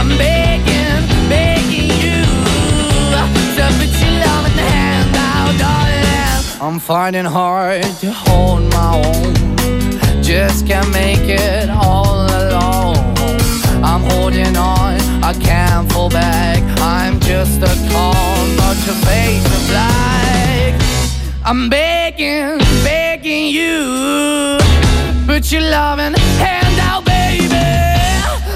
I'm begging, begging you to put your love in hand now, darling. I'm finding hard to hold my own, just can't make it all alone. I'm holding on, I can't fall back. I'm just a call, but your face is black. I'm begging, begging you. Put your loving hand.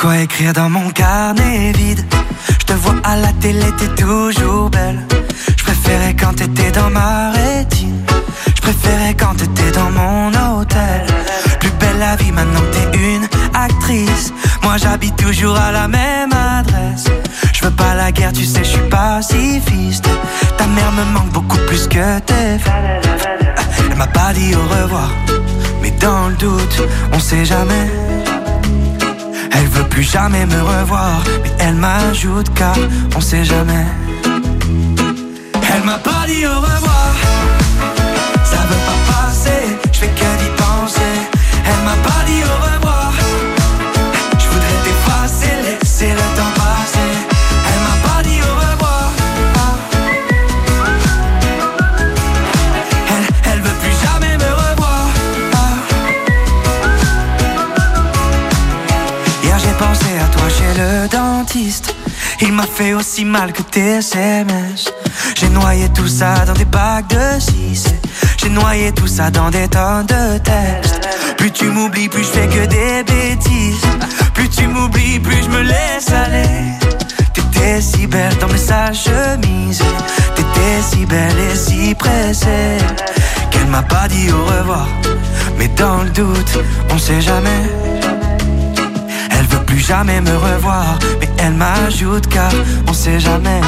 quoi écrire dans mon carnet vide. Je te vois à la télé, t'es toujours belle. Je préférais quand t'étais dans ma rétine. Je préférais quand t'étais dans mon hôtel. Plus belle la vie maintenant que t'es une actrice. Moi j'habite toujours à la même adresse. Je veux pas la guerre, tu sais, je suis pacifiste. Ta mère me manque beaucoup plus que tes frères. Elle m'a pas dit au revoir. Mais dans le doute, on sait jamais. Veut plus jamais me revoir, mais elle m'ajoute car on sait jamais. Elle m'a pas dit au revoir, ça veut pas passer, je fais que d'y penser. Elle m'a pas dit au revoir, Il m'a fait aussi mal que tes SMS. J'ai noyé tout ça dans des bacs de 6. J'ai noyé tout ça dans des tonnes de textes. Plus tu m'oublies, plus je fais que des bêtises. Plus tu m'oublies, plus je me laisse aller. T'étais si belle dans mes sales chemises. T'étais si belle et si pressée. Qu'elle m'a pas dit au revoir. Mais dans le doute, on sait jamais. Elle veut plus jamais me revoir, mais elle m'ajoute car on sait jamais.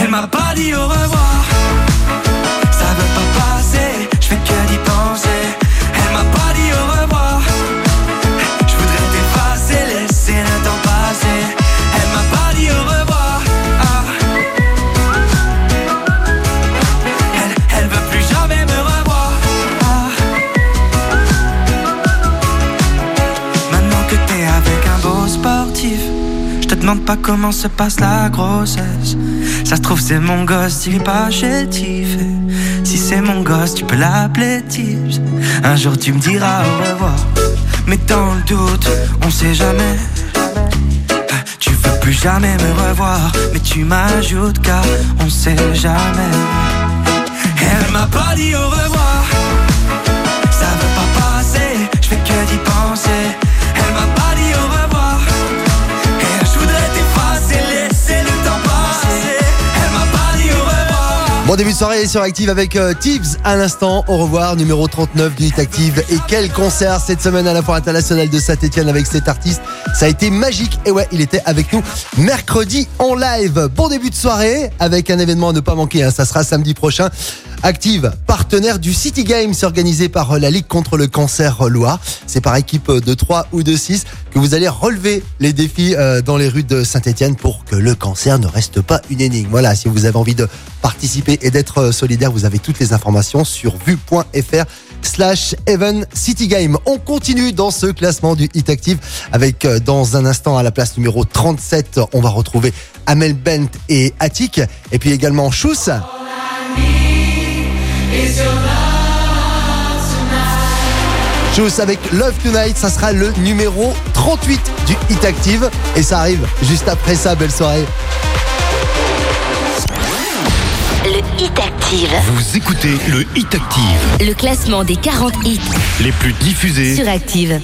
Elle m'a pas dit au revoir, ça veut pas passer, je fais que d'y penser. Demande pas comment se passe la grossesse. Ça se trouve, c'est mon gosse, est pas chétif. Si c'est mon gosse, tu peux l'appeler Tips. Un jour, tu me diras au revoir. Mais dans le doute, on sait jamais. Tu veux plus jamais me revoir, mais tu m'ajoutes car on sait jamais. Elle m'a pas dit au revoir. Bon début de soirée sur Active avec euh, à l'instant. Au revoir, numéro 39 du Active. Et quel concert cette semaine à la Foire internationale de Saint-Etienne avec cet artiste. Ça a été magique. Et ouais, il était avec nous mercredi en live. Bon début de soirée avec un événement à ne pas manquer. hein. Ça sera samedi prochain. Active, partenaire du City Games organisé par euh, la Ligue contre le cancer euh, Loire. C'est par équipe euh, de 3 ou de 6 que vous allez relever les défis dans les rues de Saint-Etienne pour que le cancer ne reste pas une énigme. Voilà, si vous avez envie de participer et d'être solidaire, vous avez toutes les informations sur vue.fr slash Even City Game. On continue dans ce classement du Hit Active avec dans un instant à la place numéro 37, on va retrouver Amel Bent et Attic et puis également Chous. Chous avec Love Tonight, ça sera le numéro 38 du Hit Active et ça arrive juste après ça, belle soirée. Le Hit Active. Vous écoutez le Hit Active, Le classement des 40 hits les plus diffusés sur Active.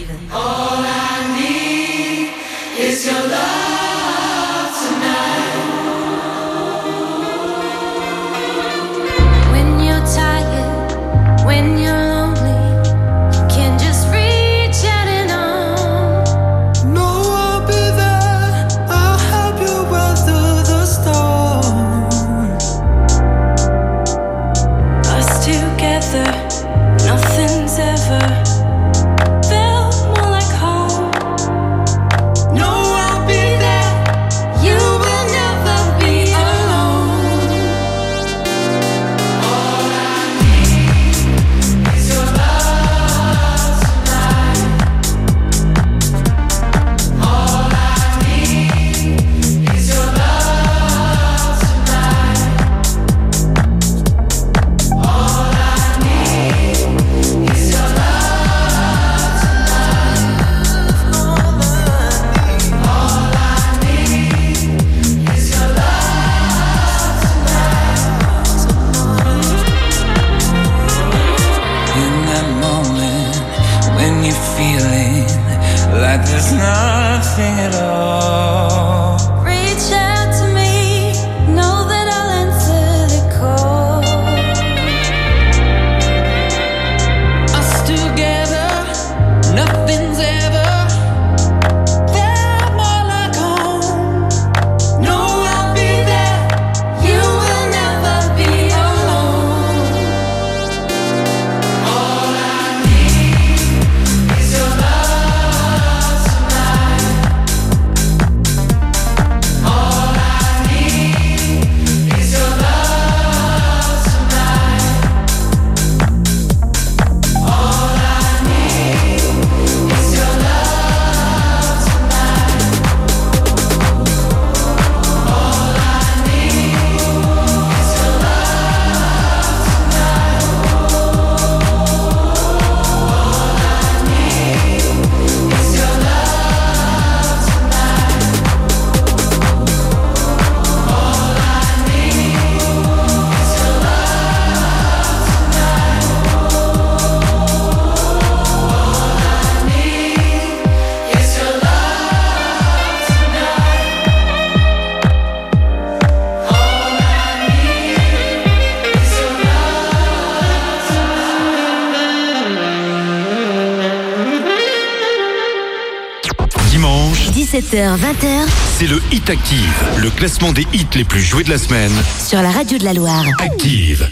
17h, 20h C'est le Hit Active, le classement des hits les plus joués de la semaine. sur la radio de la Loire. Active.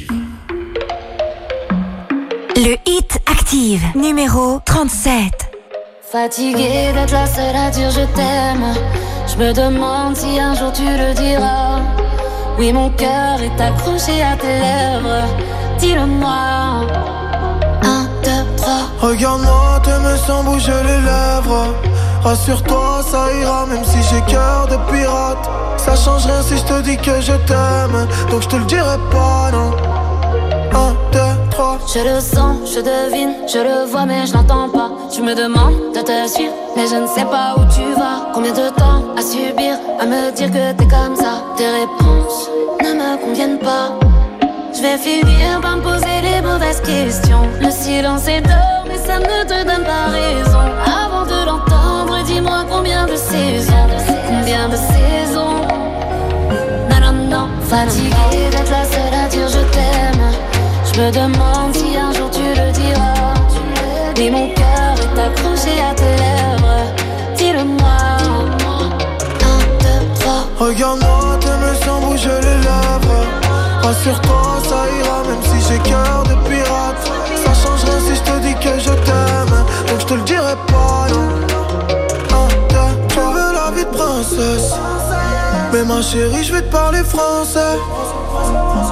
Le Hit Active, numéro 37. Fatiguée d'être la seule à dire je t'aime. Je me demande si un jour tu le diras. Oui, mon cœur est accroché à tes lèvres. Dis-le-moi. Un, deux, trois. Regarde-moi, t'aimes sans bouger les lèvres. Rassure-toi, ça ira, même si j'ai cœur de pirate. Ça change rien si je te dis que je t'aime. Donc je te le dirai pas, non. Un, deux, trois. Je le sens, je devine, je le vois, mais je n'entends pas. Tu me demandes de te suivre, mais je ne sais pas où tu vas. Combien de temps à subir, à me dire que t'es comme ça? Tes réponses ne me conviennent pas. Je vais finir par me poser les mauvaises questions. Le silence est d'or, mais ça ne te donne pas raison. Dis-moi combien de saisons, combien de saisons. Non, non, non, fatiguée d'être la seule à dire je t'aime. Je me demande si un jour tu le diras. Mais mon cœur est accroché à tes lèvres. Dis-le-moi. Un, deux, trois. Regarde-moi, t'aimes sans bouger les lèvres. Rassure-toi, ça ira, même si j'ai cœur de pirate. Ça change rien si je te dis que je t'aime. Donc je te le dirai pas, non. Mais ma chérie, je vais te parler français.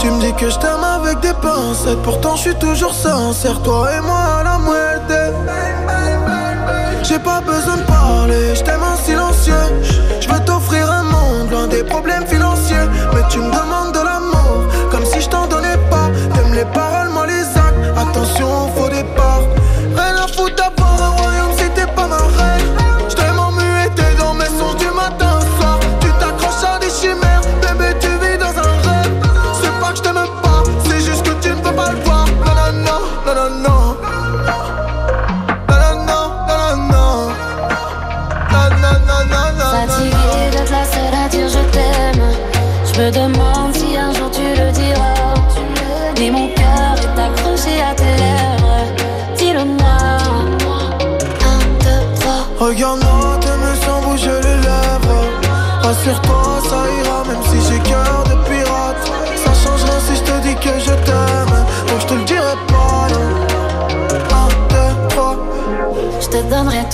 Tu me dis que je t'aime avec des pincettes. Pourtant, je suis toujours sincère. Toi et moi à la moitié. J'ai pas besoin de parler, je t'aime en silencieux. Je veux t'offrir un monde loin des problèmes financiers. Mais tu me demandes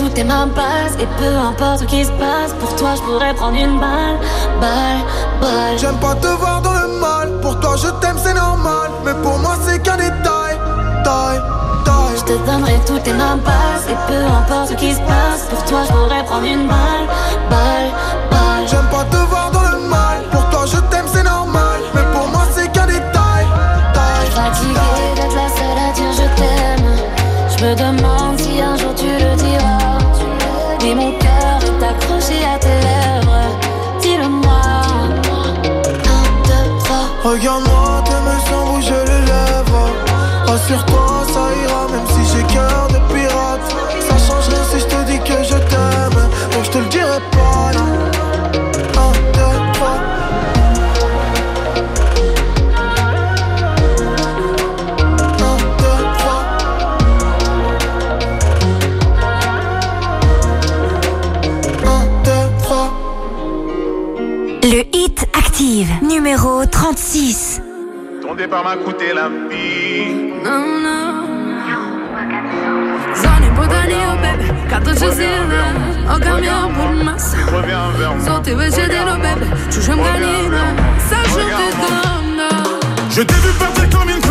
toutes tes mains passes Et peu importe ce qui se passe Pour toi je pourrais prendre une balle Balle, balle J'aime pas te voir dans le mal. Pour toi, je t'aime, c'est normal. Mais pour moi, c'est qu'un détail. Taille, Je taille. te donnerai toutes tes mains passes Et peu importe ce qui se passe Pour toi je pourrais prendre une balle Balle, numéro 36. Ton départ m'a coûté la vie. Zoni budalio bebe, kato që zile O kam jo për mas Reviens vers moi. Zoti veç e dilo bebe, që shumë galina Sa shumë të dëmna Je t'ai vu partir comme une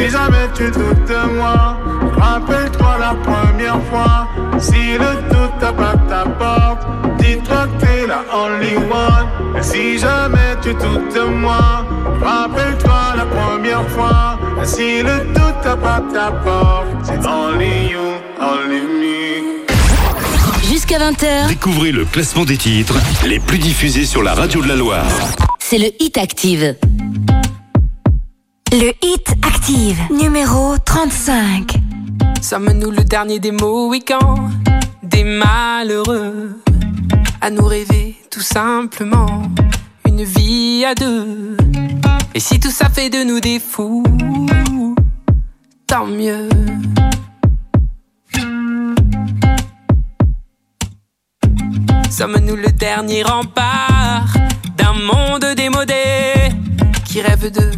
Si jamais tu doutes de moi, rappelle-toi la première fois. Si le doute tape à ta porte, dis-toi que t'es la only one. Et si jamais tu doutes de moi, rappelle-toi la première fois. Et si le doute tape à ta porte, c'est only you, only me. Jusqu'à 20h, Découvrez le classement des titres les plus diffusés sur la radio de la Loire. c'est le Hit Active. Le Hit Active, numéro 35. Sommes-nous le dernier des Mohicans, des malheureux, à nous rêver tout simplement une vie à deux? Et si tout ça fait de nous des fous, tant mieux. Sommes-nous le dernier rempart d'un monde démodé qui rêve de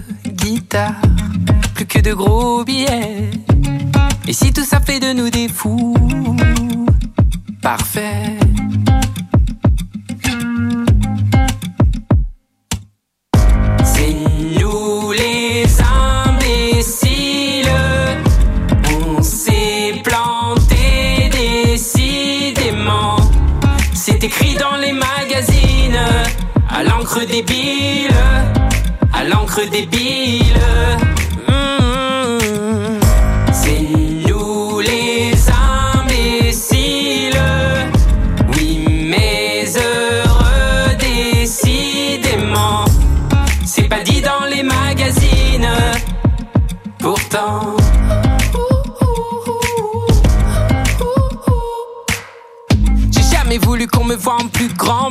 plus que de gros billets? Et si tout ça fait de nous des fous, parfait. C'est nous les imbéciles, on s'est planté décidément. C'est écrit dans les magazines, à l'encre débile, l'encre débile. Mmh. C'est nous les imbéciles. Oui, mais heureux décidément. C'est pas dit dans les magazines. Pourtant. J'ai jamais voulu qu'on me voie en plus grand,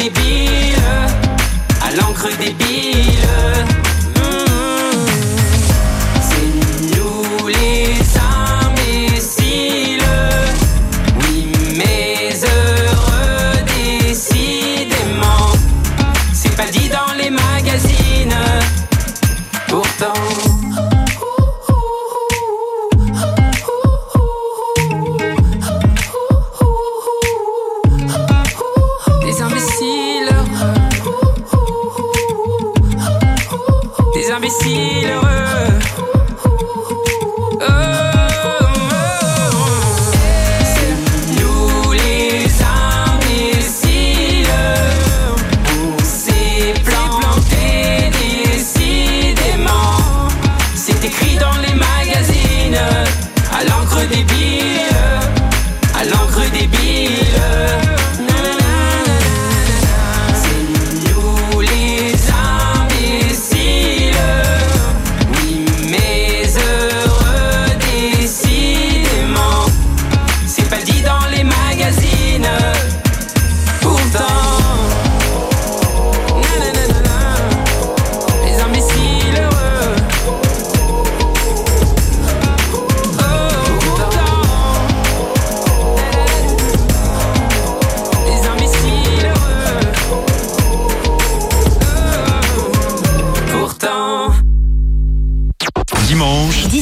Débile, à l'encre débile. Pourtant.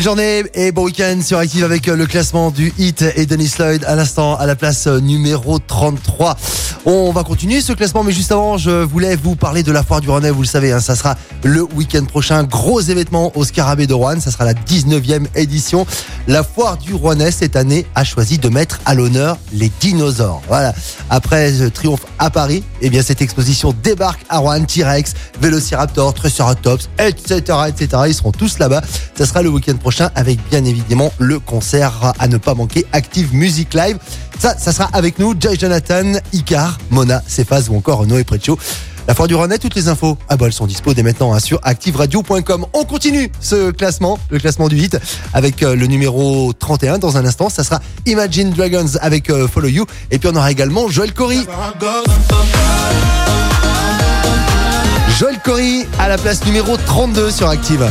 Belle journée et bon week-end sur Active avec euh, le classement du hit et Denis Lloyd à l'instant à la place euh, numéro 33. On va continuer ce classement, mais juste avant, je voulais vous parler de la foire du Rhône. Vous le savez, hein, ça sera le week-end prochain. Gros événement au Scarabée de Rouen. Ça sera la 19e édition. La foire du Rouennais cette année a choisi de mettre à l'honneur les dinosaures. Voilà. Après le triomphe à Paris, eh bien cette exposition débarque à Rouen. T-Rex, Vélociraptor, Triceratops, etc., etc. Ils seront tous là-bas. Ça sera le week-end prochain avec bien évidemment le concert à ne pas manquer Active Music Live. Ça, ça sera avec nous Jay Jonathan, Icar, Mona, Cephas ou encore Noé Preccio. La foire du Rhône, toutes les infos, elles sont dispo dès maintenant hein, sur activeradio.com. On continue ce classement, le classement du hit, avec euh, le numéro 31 dans un instant. Ça sera Imagine Dragons avec euh, Follow You. Et puis on aura également Joël Corey. Joël Corey à la place numéro 32 sur Active.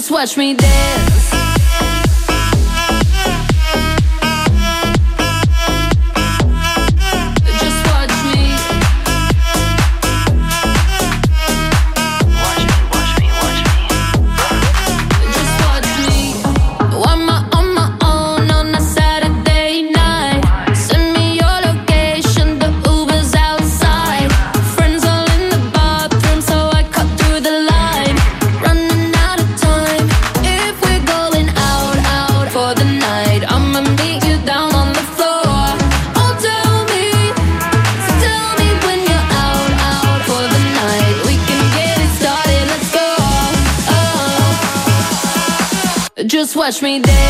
Just watch me dance. Oh. Just watch me dance.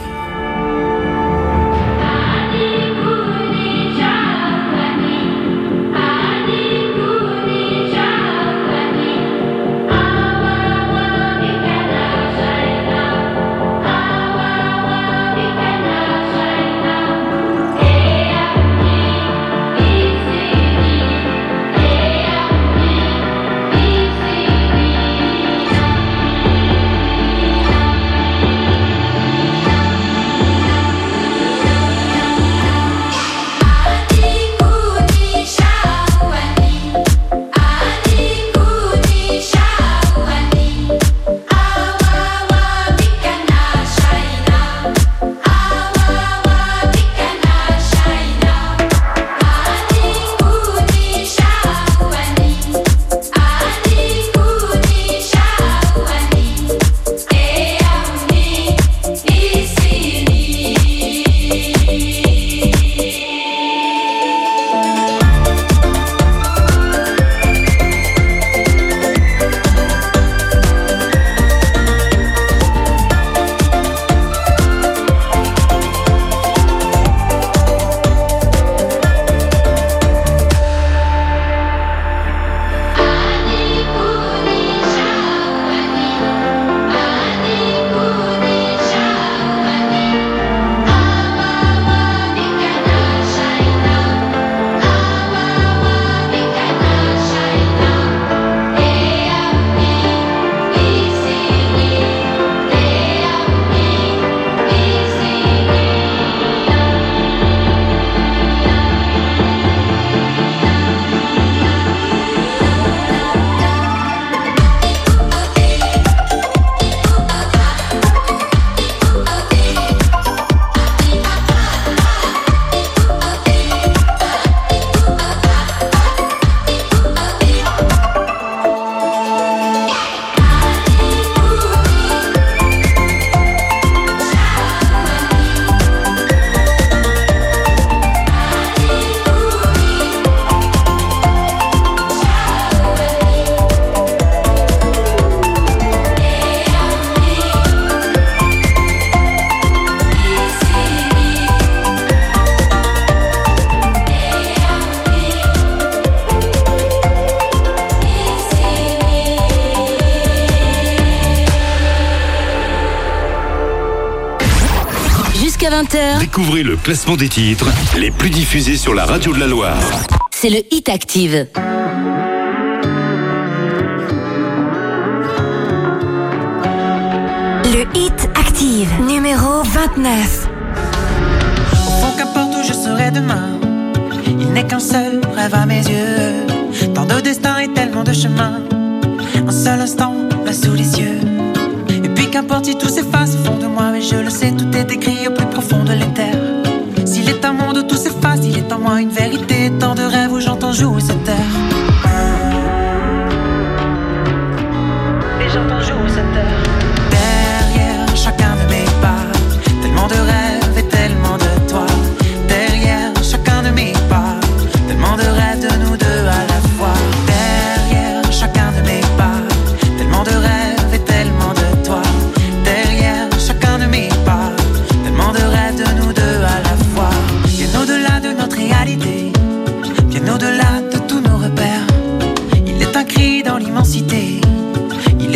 Découvrez le classement des titres les plus diffusés sur la radio de la Loire. c'est le Hit Active. Le Hit Active, numéro 29. Au fond, qu'importe où je serai demain, il n'est qu'un seul rêve à mes yeux. Tant de destins et tellement de chemins, un seul instant là sous les yeux. Et puis qu'importe si tout s'efface au fond de moi, mais je le sais, tout est écrit au plus profond de l'éther. Vérité, tant de rêves où j'entends jouer cette terre.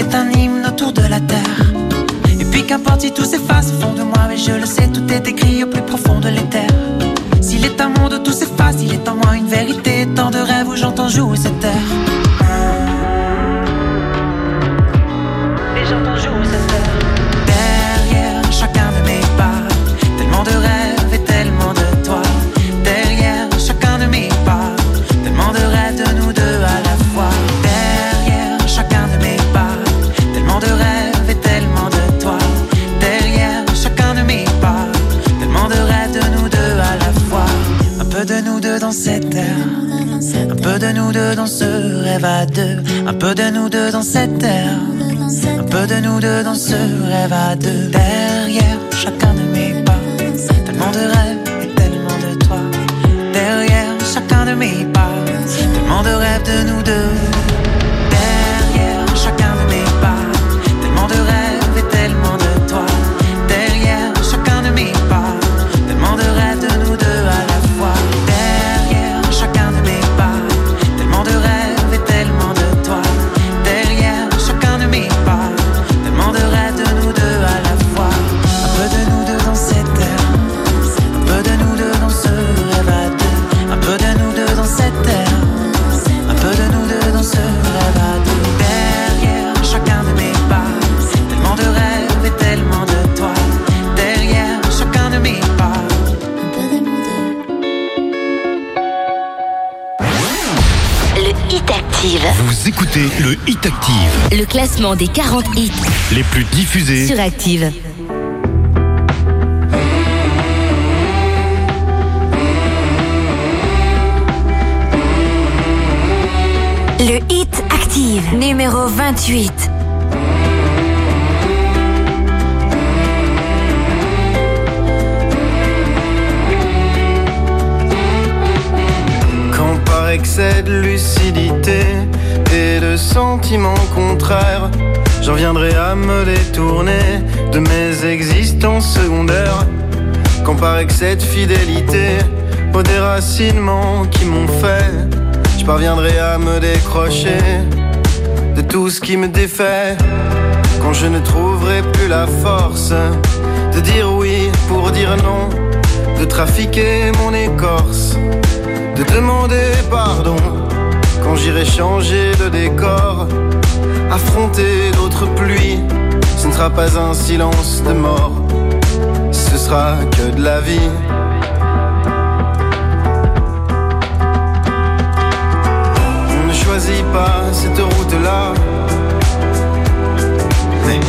Il est un hymne autour de la terre. Et puis qu'importe si tout s'efface au fond de moi, mais je le sais, tout est écrit au plus profond de l'éther. S'il est un monde tout s'efface, il est en moi une vérité, tant de rêves où j'entends jouer cette terre. Dans ce rêve à deux, un peu de nous deux dans cette terre. Un peu de nous deux dans ce rêve à deux. Derrière chacun de mes pas. Tellement de rêves et tellement de toi. Derrière chacun de mes pas. Tellement de rêves de nous deux écoutez le Hit Active, le classement des 40 hits les plus diffusés sur Active. Le Hit Active, numéro 28. Quand par excès de lucidité sentiments contraires, j'en viendrai à me détourner de mes existences secondaires. Par excès de fidélité au déracinement qui m'ont fait, je parviendrai à me décrocher de tout ce qui me défait. Quand je ne trouverai plus la force de dire oui pour dire non, de trafiquer mon écorce de demander pardon quand j'irai changer de décor, affronter d'autres pluies. Ce ne sera pas un silence de mort, ce sera que de la vie. On ne choisit pas cette route-là, mais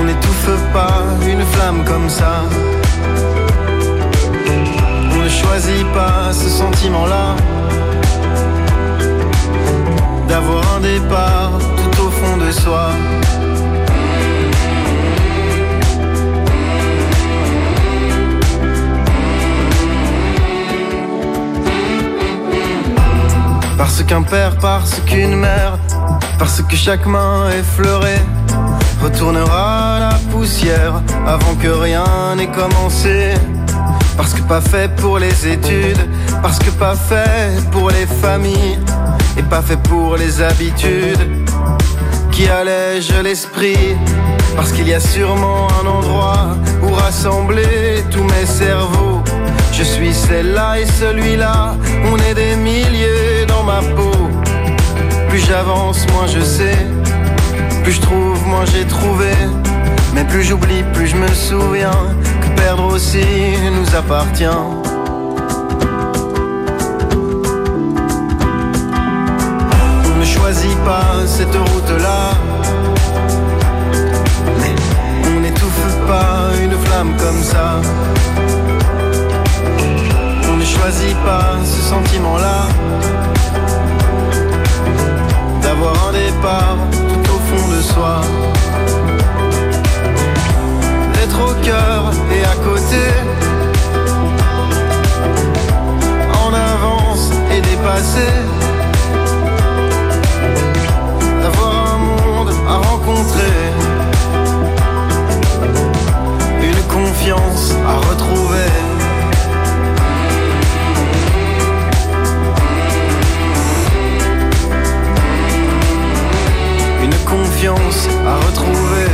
on n'étouffe pas une flamme comme ça. On ne choisit pas ce sentiment-là D'avoir un départ tout au fond de soi. Parce qu'un père, parce qu'une mère Parce que chaque main effleurée Retournera la poussière Avant que rien n'ait commencé. Parce que pas fait pour les études, parce que pas fait pour les familles, et pas fait pour les habitudes qui allègent l'esprit Parce qu'il y a sûrement un endroit où rassembler tous mes cerveaux. Je suis celle-là et celui-là, on est des milliers dans ma peau. Plus j'avance, moins je sais. Plus je trouve, moins j'ai trouvé. Mais plus j'oublie, plus je me souviens que perdre aussi nous appartient. Choisit pas cette route-là. On n'étouffe pas une flamme comme ça. On ne choisit pas ce sentiment-là. D'avoir un départ tout au fond de soi. D'être au cœur et à côté. En avance et dépassé. Confiance à retrouver.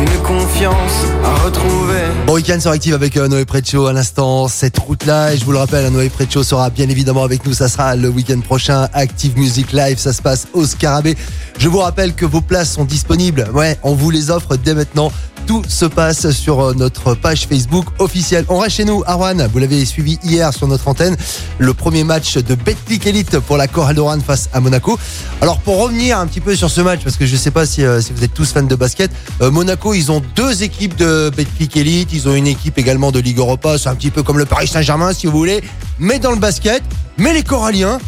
Une confiance à retrouver. Bon week-end sur Active avec euh, Noé Precho à l'instant, cette route-là. Et je vous le rappelle, Noé Precho sera bien évidemment avec nous. Ça sera le week-end prochain. Active Music Live, ça se passe au Scarabée. Je vous rappelle que vos places sont disponibles. Ouais, on vous les offre dès maintenant. Tout se passe sur euh, notre page Facebook officielle. On reste chez nous, Arwan. Vous l'avez suivi hier sur notre antenne. Le premier match de Betclic Elite pour la Chorale d'Oran face à Monaco. Alors pour revenir un petit peu sur ce match, parce que je sais pas si, euh, si vous êtes tous fans de basket, euh, Monaco, ils ont deux équipes de Betclic Elite. Ils ont une équipe également de Ligue Europa. C'est un petit peu comme le Paris Saint-Germain, si vous voulez. Mais dans le basket. Mais les Coralliens,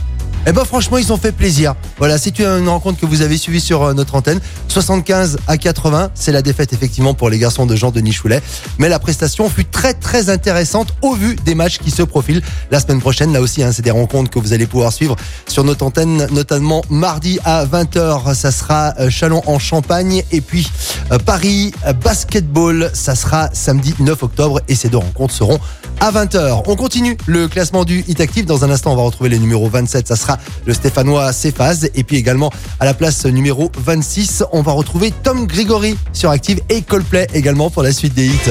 eh ben franchement, ils ont fait plaisir. Voilà, c'est une rencontre que vous avez suivie sur euh, notre antenne. 75 à 80, c'est la défaite effectivement pour les garçons de Jean-Denis Choulet. Mais la prestation fut très très intéressante au vu des matchs qui se profilent la semaine prochaine. Là aussi, hein, c'est des rencontres que vous allez pouvoir suivre sur notre antenne, notamment mardi à 20h. Ça sera euh, Chalon en Champagne et puis euh, Paris Basketball. Ça sera samedi 9 octobre et ces deux rencontres seront à 20h. On continue le classement du Hit Active. Dans un instant, on va retrouver les numéros 27. Ça sera le Stéphanois Cephas. Et puis également à la place numéro 26, on va retrouver Tom Grigory sur Active et Coldplay également pour la suite des hits.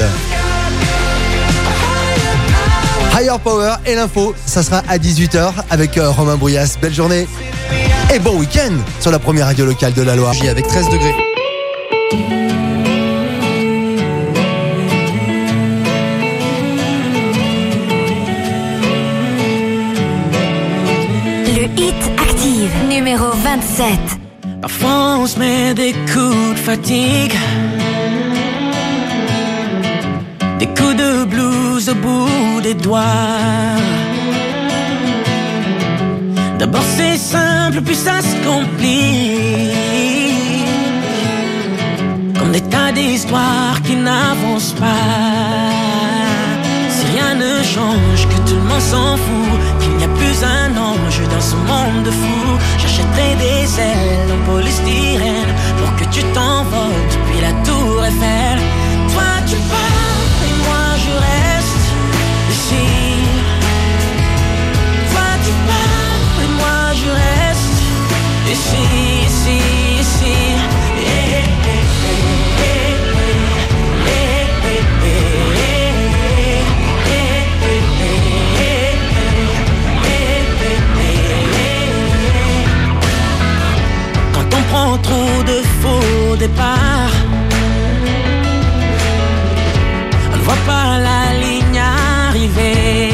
Higher Power et l'info, ça sera à 18h avec euh, Romain Brouillas. Belle journée et bon week-end sur la première radio locale de la Loire. Avec 13 degrés. 27. Parfois on se met des coups de fatigue. Des coups de blues au bout des doigts. D'abord c'est simple puis ça se complique. Comme des tas d'histoires qui n'avancent pas. Si rien ne change, que tout le monde s'en fout Qu'il n'y a plus un ange dans ce monde de fous J'achèterai des ailes en polystyrène Pour que tu t'envoles depuis la tour Eiffel. Toi tu pars et moi je reste ici. Toi tu pars et moi je reste ici, ici, Trop de faux départs. On ne voit pas la ligne arriver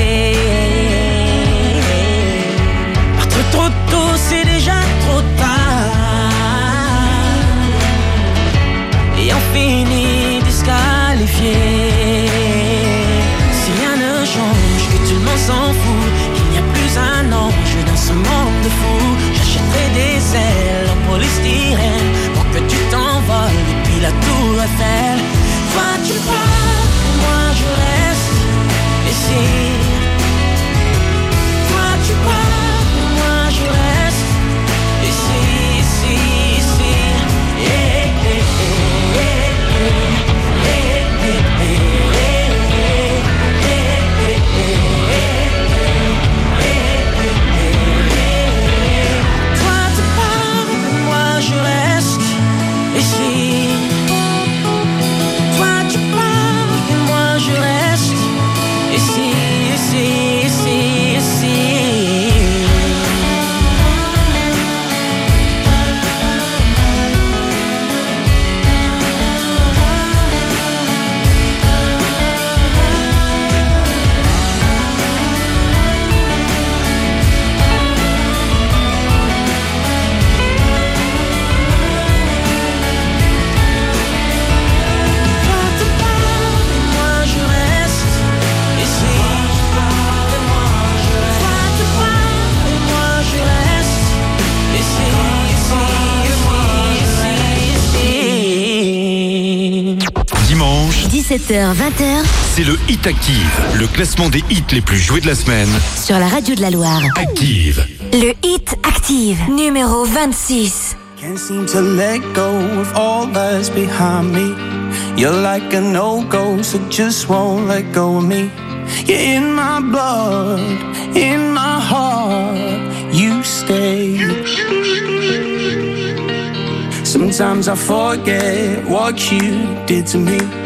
dirais 18h, 20h. C'est le Hit Active, le classement des hits les plus joués de la semaine. Sur la radio de la Loire. Active. Le Hit Active, numéro 26. Can't seem to let go of all that's behind me. You're like an old ghost that just won't let go of me. You're in my blood, in my heart. You stay. Sometimes I forget what you did to me.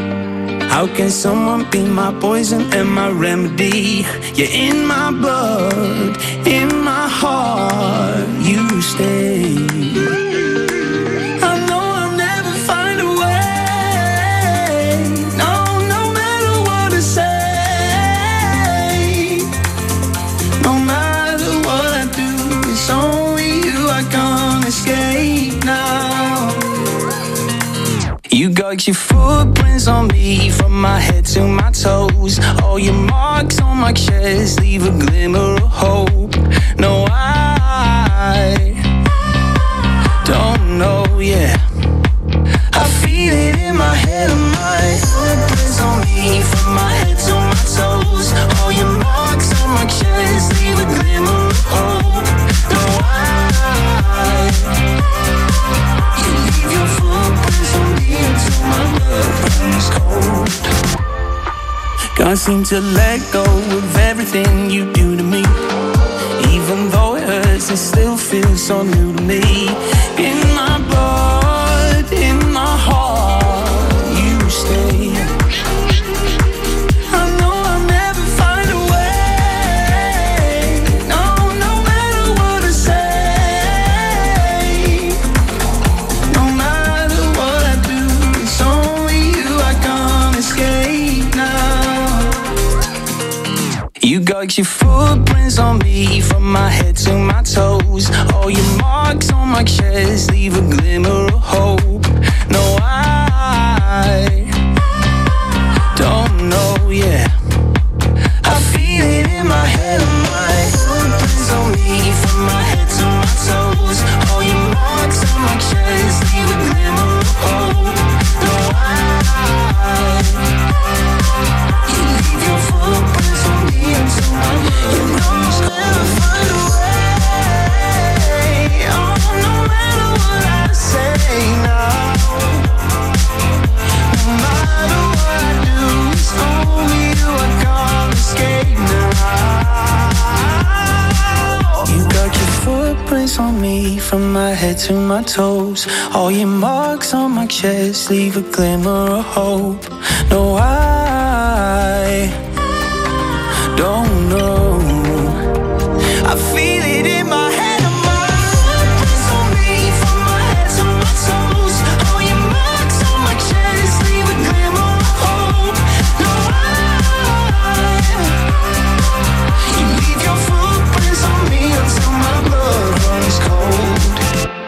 How can someone be my poison and my remedy? You're in my blood, in my heart, you stay. Marks on my chest leave a glimmer seem to let go of everything you do to me. Even though it hurts, it still feels so new to me. Marks on to my toes. All your marks on my chest leave a glimmer of hope. No, I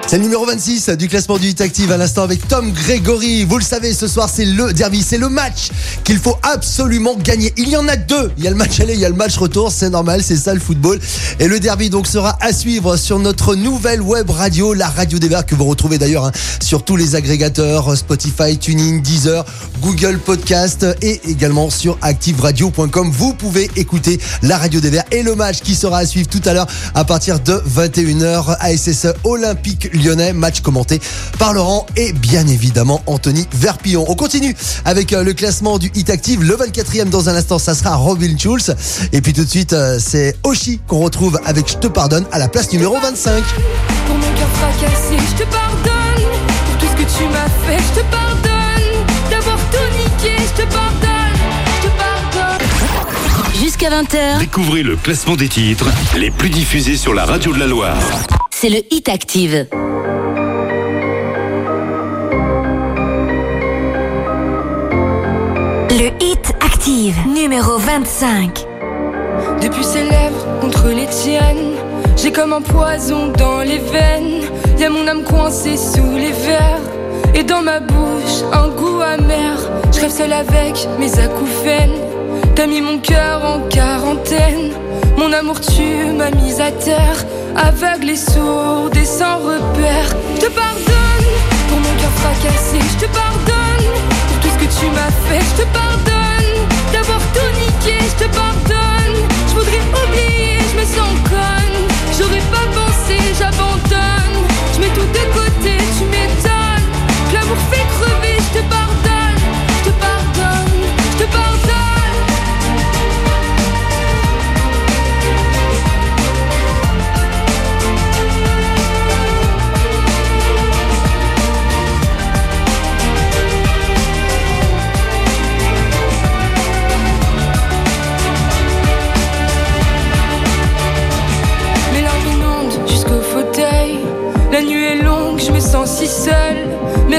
C'est le numéro 26 du classement du Hit Active à l'instant avec Tom Gregory. Vous le savez, ce soir c'est le derby, c'est le match qu'il faut absolument gagner. Il y en a deux. Il y a le match aller, il y a le match retour, c'est normal, c'est ça le football. Et le derby donc sera à suivre sur notre nouvelle web radio, la radio des Verts que vous retrouvez d'ailleurs hein, sur tous les agrégateurs Spotify, TuneIn, Deezer, Google Podcast et également sur activeradio.com. Vous pouvez écouter la radio des Verts et le match qui sera à suivre tout à l'heure à partir de 21h ASSE Olympique Lyonnais, match commenté par Laurent et bien évidemment Anthony Verpillon. On continue avec euh, le classement du Hit Active, le 24e dans un instant, ça sera Robin Schulz et puis tout de suite euh, c'est Oshi qu'on retrouve avec Je te pardonne à la place numéro 25. Pour mon cœur fracassé, je te pardonne. Pour tout ce que tu m'as fait, je te pardonne. D'avoir tout niqué, je te pardonne. Je te pardonne. Jusqu'à 20h, Découvrez le classement des titres les plus diffusés sur la radio de la Loire. C'est le Hit Active. Le Hit Active, numéro 25. Depuis ses lèvres contre les tiennes, j'ai comme un poison dans les veines. Y a mon âme coincée sous les verres. Et dans ma bouche, un goût amer. Je rêve seule avec mes acouphènes. T'as mis mon cœur en quarantaine. Mon amour, tu m'as mise à terre, aveugle et sourde et sans repère. Je te pardonne pour mon cœur fracassé, je te pardonne pour tout ce que tu m'as fait, je te pardonne d'avoir tout niqué, je te pardonne. Je voudrais oublier, je me sens conne, j'aurais pas pensé, j'abandonne. Je mets tout de côté, tu m'étonnes, l'amour fait crever.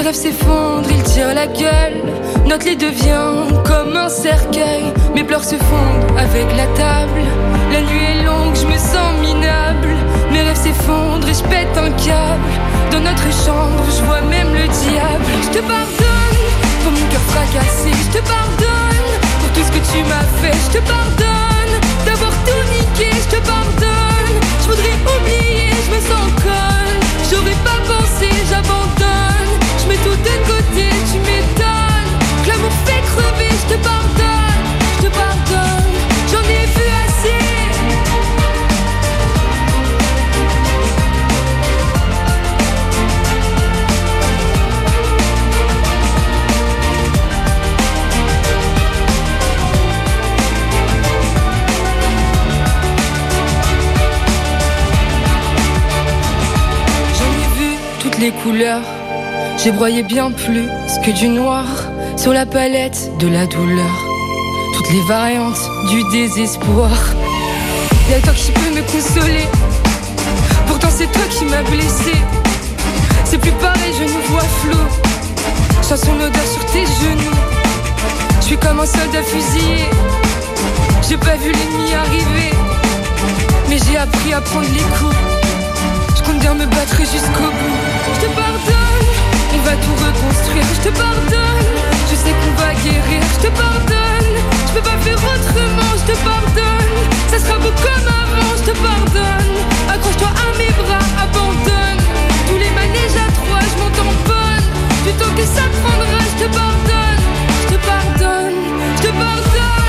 Rêves s'effondrent, ils tirent la gueule. Notre lit devient comme un cercueil. Mes pleurs se fondent avec la table. La nuit est longue, je me sens minable. Mes rêves s'effondrent et je pète un câble. Dans notre chambre, je vois même le diable. Je te pardonne pour mon cœur fracassé. Je te pardonne pour tout ce que tu m'as fait. Je te pardonne d'avoir tout niqué. Je te pardonne. Je voudrais oublier, je me sens conne. J'aurais pas j'abandonne. Je mets tout de côté, tu m'étonnes. Que l'amour fait crever, je te pardonne. Les couleurs. J'ai broyé bien plus que du noir sur la palette de la douleur. Toutes les variantes du désespoir. Y'a toi qui peux me consoler. Pourtant c'est toi qui m'as blessé. C'est plus pareil, je nous vois flou. Je son odeur sur tes genoux. Je suis comme un soldat fusillé. J'ai pas vu l'ennemi arriver. Mais j'ai appris à prendre les coups. Je compte bien me battre jusqu'au bout. Je te pardonne, on va tout reconstruire. Je te pardonne, je sais qu'on va guérir. Je te pardonne, je peux pas faire autrement. Je te pardonne, ça sera beau comme avant. Je te pardonne, accroche-toi à mes bras, abandonne. Tous les manèges à trois, je m'en tamponne. Du temps que ça prendra, je te pardonne. Je te pardonne, je te pardonne.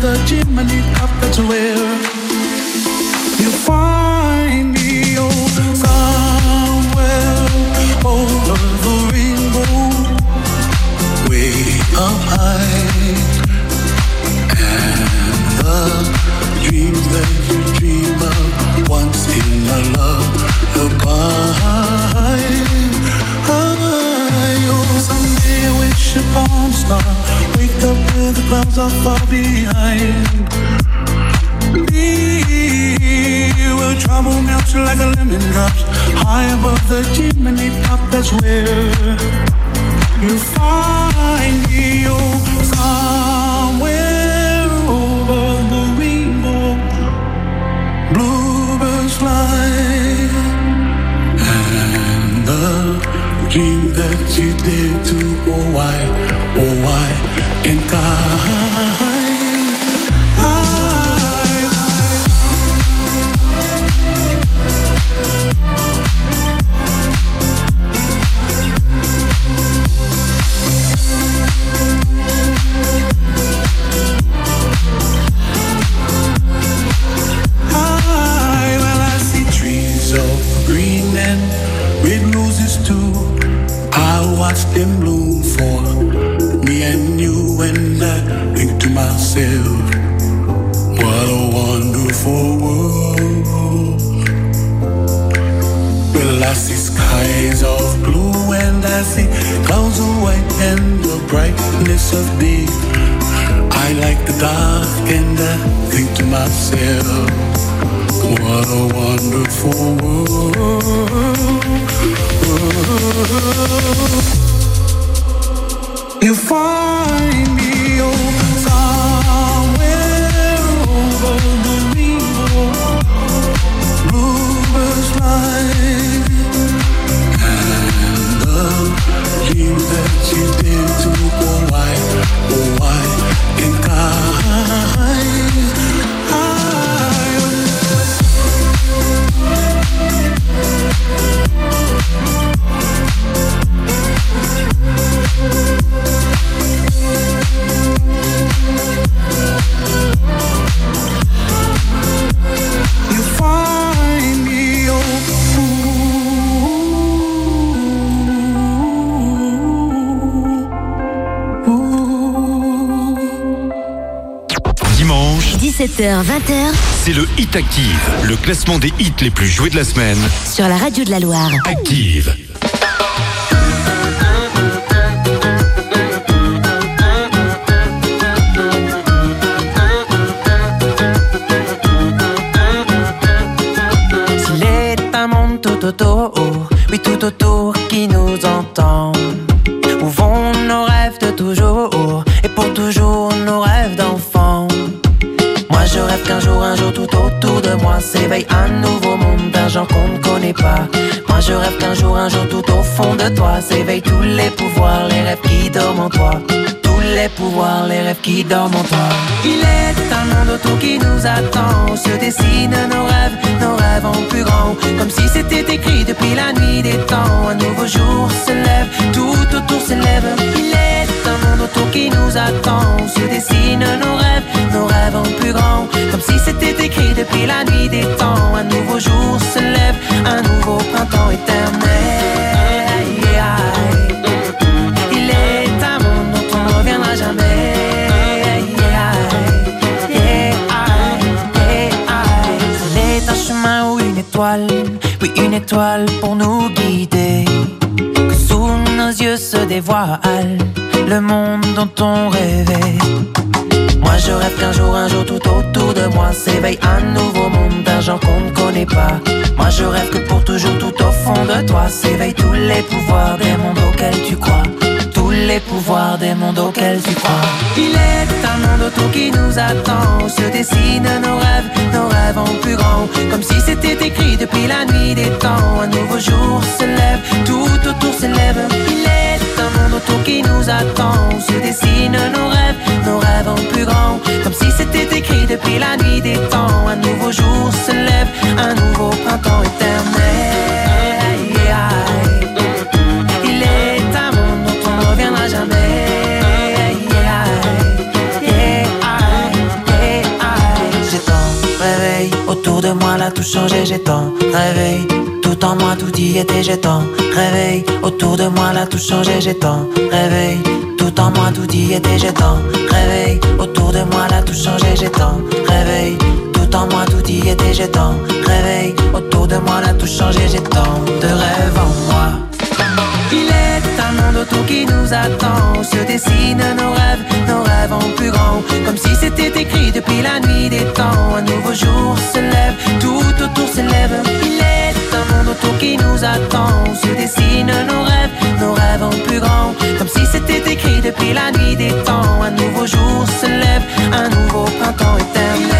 The chimney top. That's where you find me. Oh, somewhere over the rainbow, way up high, and the dreams that you dream of once in a lullaby. Oh, someday wish upon a star. Wake up where the clouds are trouble like a lemon drops high above the chimney top. That's where you find me. Oh, somewhere over the rainbow, bluebirds fly. And the dream that you did to oh why, oh why Hit Active, le classement des hits les plus joués de la semaine. sur la radio de la Loire. Active. S'il est un monde tout autour, oui tout autour qui nous entend. Qu'un jour, un jour tout autour de moi s'éveille un nouveau monde d'un genre qu'on ne connaît pas. Moi je rêve qu'un jour, un jour tout au fond de toi s'éveillent tous les pouvoirs, les rêves qui dorment en toi. Tous les pouvoirs, les rêves qui dorment en toi. Il est un monde autour qui nous attend, se dessinent nos rêves, nos rêves en plus grand. Comme si c'était écrit depuis la nuit des temps. Un nouveau jour se lève, tout autour s'élève. Il est un monde autour qui nous attend, se dessinent nos rêves, nos rêves en plus grand. Comme si c'était écrit depuis la nuit des temps. Un nouveau jour se lève, un nouveau printemps éternel. Il est un monde dont on ne reviendra jamais. Il est un chemin ou une étoile, oui une étoile pour nous guider. Que sous nos yeux se dévoile le monde dont on rêvait. Je rêve qu'un jour, un jour tout autour de moi s'éveille un nouveau monde d'un genre qu'on ne connaît pas. Moi je rêve que pour toujours tout au fond de toi s'éveillent tous les pouvoirs des mondes auxquels tu crois. Tous les pouvoirs des mondes auxquels tu crois. Il est un monde autour qui nous attend, se dessinent nos rêves, nos rêves en plus grand. Comme si c'était écrit depuis la nuit des temps. Un nouveau jour se lève, tout autour s'élève. Il est un monde autour qui nous attend, se dessinent nos rêves, nos rêves en plus grand. Comme si c'était écrit depuis la nuit des temps. Un nouveau jour se lève, un nouveau printemps éternel. Il est un monde dont on ne reviendra jamais. J'ai tant réveil autour de moi, là tout changé. J'ai tant réveil tout en moi, tout y était. J'ai tant réveil autour de moi, là tout changé. J'ai tant réveil tout en moi, tout y était. J'ai tant réveil autour de moi, là tout changé. J'ai tant réveil tout en moi, tout y était. J'ai tant réveil autour de moi, là tout changé. J'ai tant de rêves en moi. Il est un monde autour qui nous attend, où se dessinent nos rêves, nos rêves en plus grand. Comme si c'était écrit depuis la nuit des temps. Un nouveau jour se lève, tout autour s'élève. Il est un monde autour qui nous attend, où se dessinent nos rêves, nos rêves en plus grand. Comme si c'était écrit depuis la nuit des temps. Un nouveau jour se lève, un nouveau printemps éternel.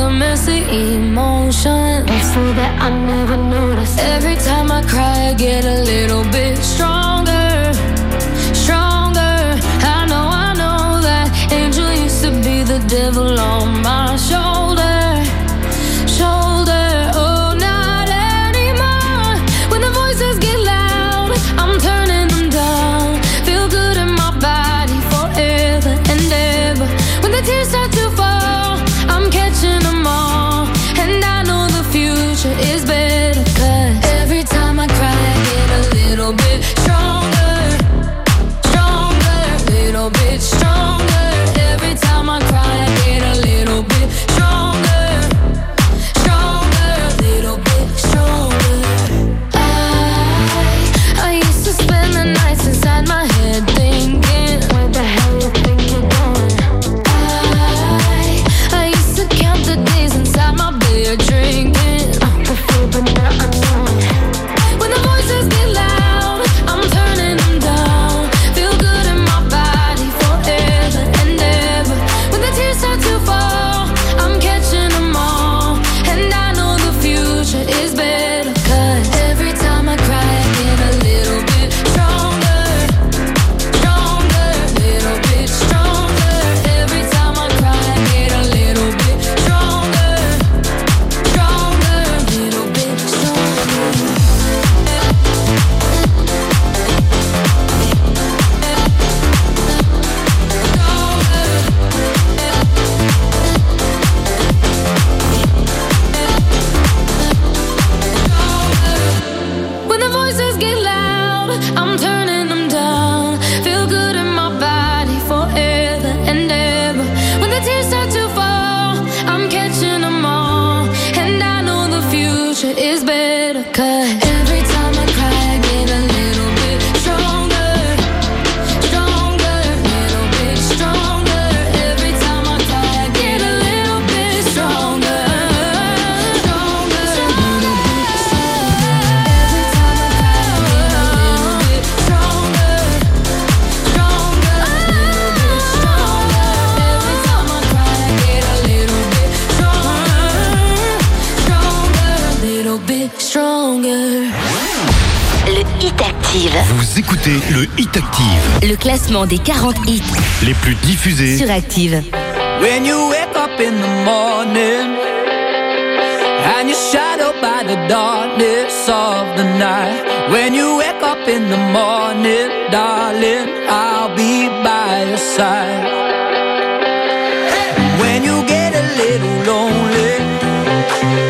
the messy emotions so that I never noticed. Every time I cry, I get a little bit stronger, stronger. I know, I know that angel used to be the devil on my shoulder. classement des 40 hits les plus diffusés sur Active. When you wake up in the morning and you're shadowed by the darkness of the night. When you wake up in the morning, darling, I'll be by your side. When you get a little lonely.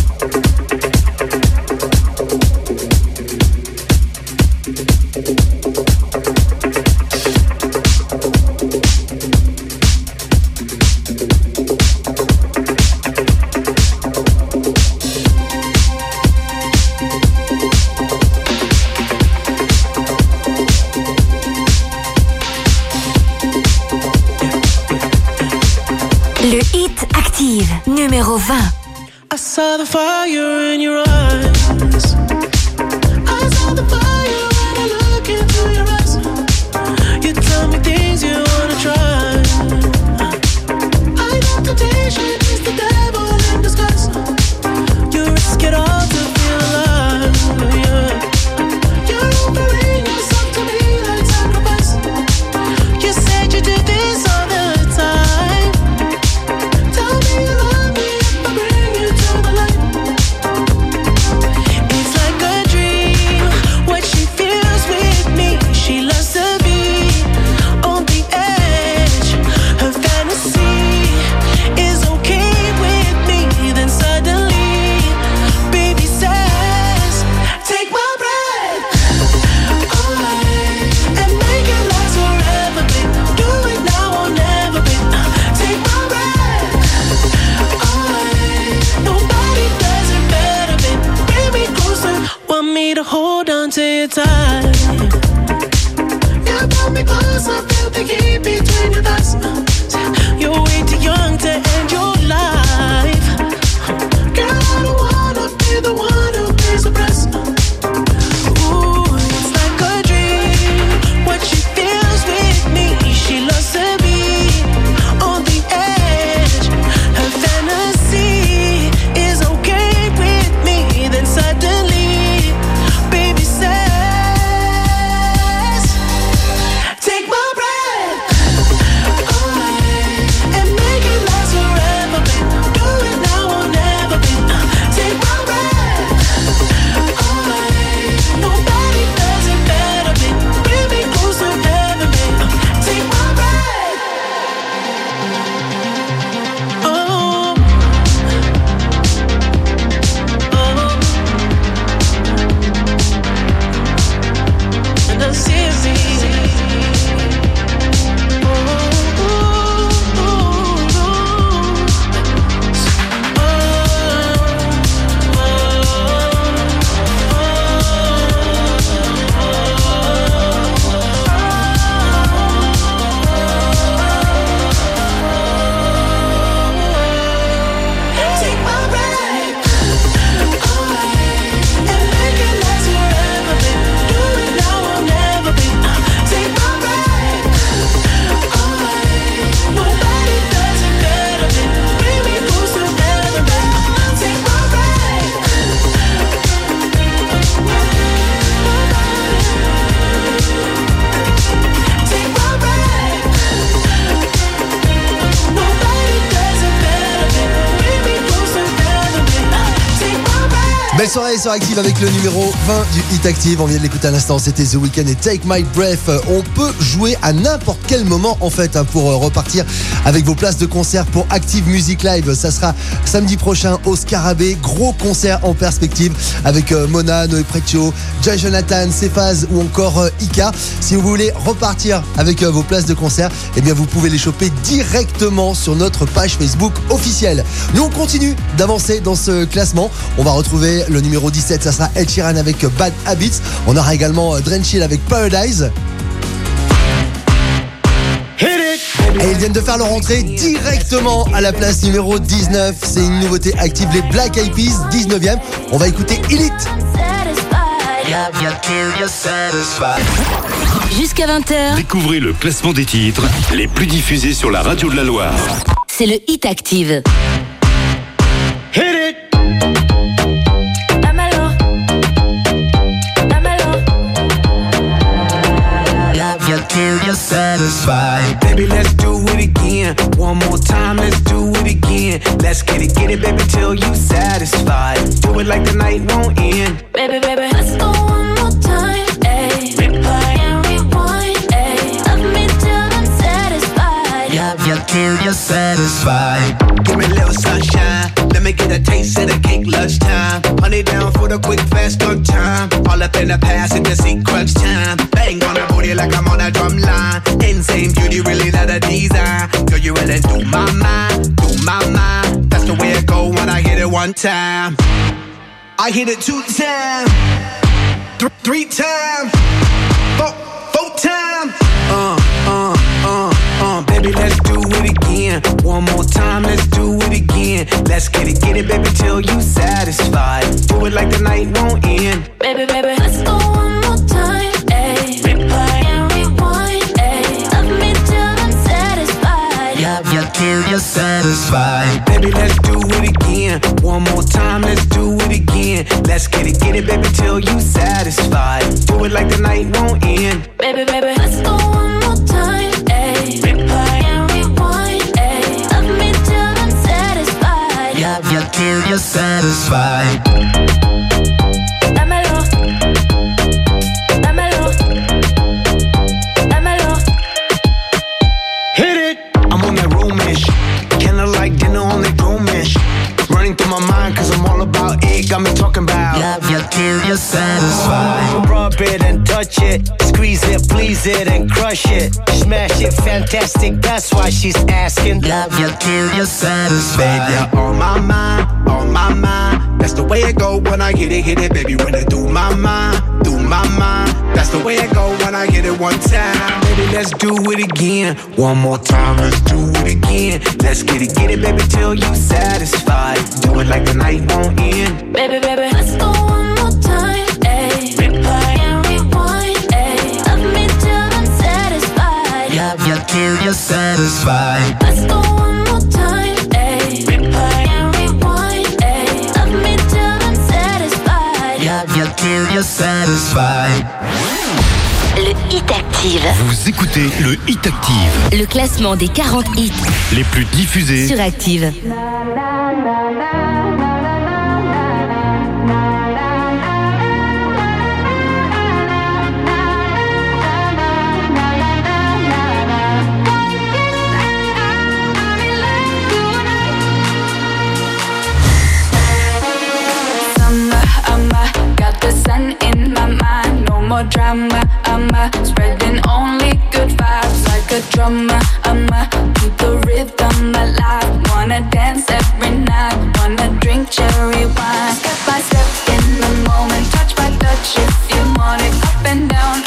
of the le numéro 20 du Hit Active. On vient de l'écouter à l'instant. C'était The Weeknd et Take My Breath. Euh, On peut jouer à n'importe quel moment en fait hein, pour euh, repartir avec vos places de concert pour Active Music Live. Ça sera samedi prochain au Scarabée. Gros concert en perspective avec euh, Mona, Noé Preccio, Jay Jonathan, Cephaz ou encore Ika. Si vous voulez repartir avec vos places de concert, eh bien vous pouvez les choper directement sur notre page Facebook officielle. Nous on continue d'avancer dans ce classement. On va retrouver le numéro 17, ça sera Ed Sheeran avec Bad Habits. On aura également euh, Dren Chill avec Paradise. Et ils viennent de faire leur entrée directement à la place numéro 19. C'est une nouveauté active, les Black Eyed Peas, 19e. On va écouter Elite. Jusqu'à 20h, Découvrez le classement des titres les plus diffusés sur la radio de la Loire. c'est le Hit Active. satisfied. Baby, let's do it again. One more time, let's do it again. Let's get it, get it, baby, till you satisfied. Do it like the night won't end. Baby, baby, let's go one more time. Replay and rewind. Love me till I'm satisfied. Love you till you're satisfied. Give me a little sunshine me get a taste of the cake lunchtime. Honey down for the quick, fast, good time. All up in the past, it just see crunch time. Bang on the booty like I'm on a drum line. Insane beauty, really not a design. Girl, you really do my mind, do my mind. That's the way it go when I hit it one time. I hit it two times, th- three times, four, four times. Uh, uh, uh, uh, baby, let's do again. One more time, let's do it again. Let's get it, get it, baby, till you satisfied. Do it like the night won't end. Baby, baby, let's go one more time. Ayy. Replay and rewind. Ayy. Love me till I'm satisfied. Love you till you're satisfied. Baby, let's do it again. One more time, let's do it again. Let's get it, get it, baby, till you satisfied. Do it like the night won't end. Baby, baby, let's go one more time. You're satisfied. Dámelo. Dámelo. Dámelo. Hit it! I'm on that roomish. Kinda like dinner on that groomish. Running through my mind, cause I'm all about it. Got me talking about love you till you're satisfied. Rub it and touch it, squeeze it, please it and crush it. Smash it, fantastic, that's why she's asking. Love you till you're satisfied. Baby, you're on my mind, on my mind. That's the way it go when I hit it, hit it, baby. When I do my mind, do my mind. That's the way it go when I hit it one time. Baby, let's do it again. One more time, let's do it again. Let's get it, get it, baby, till you satisfied. Do it like the night won't end. Baby, baby, let's go one more satisfied. Love you till you're satisfied. Let's go one more time. Ayy. Replay and rewind. Ayy? Love me till I'm satisfied. Love you till you're satisfied. Le Hit Active. Vous écoutez le Hit Active, Le classement des 40 hits les plus diffusés. sur Active. Drama, I'm spreading only good vibes like a drummer. I'm keep the rhythm alive. Wanna dance every night, wanna drink cherry wine. Step by step in the moment, touch by touch if you want it. Up and down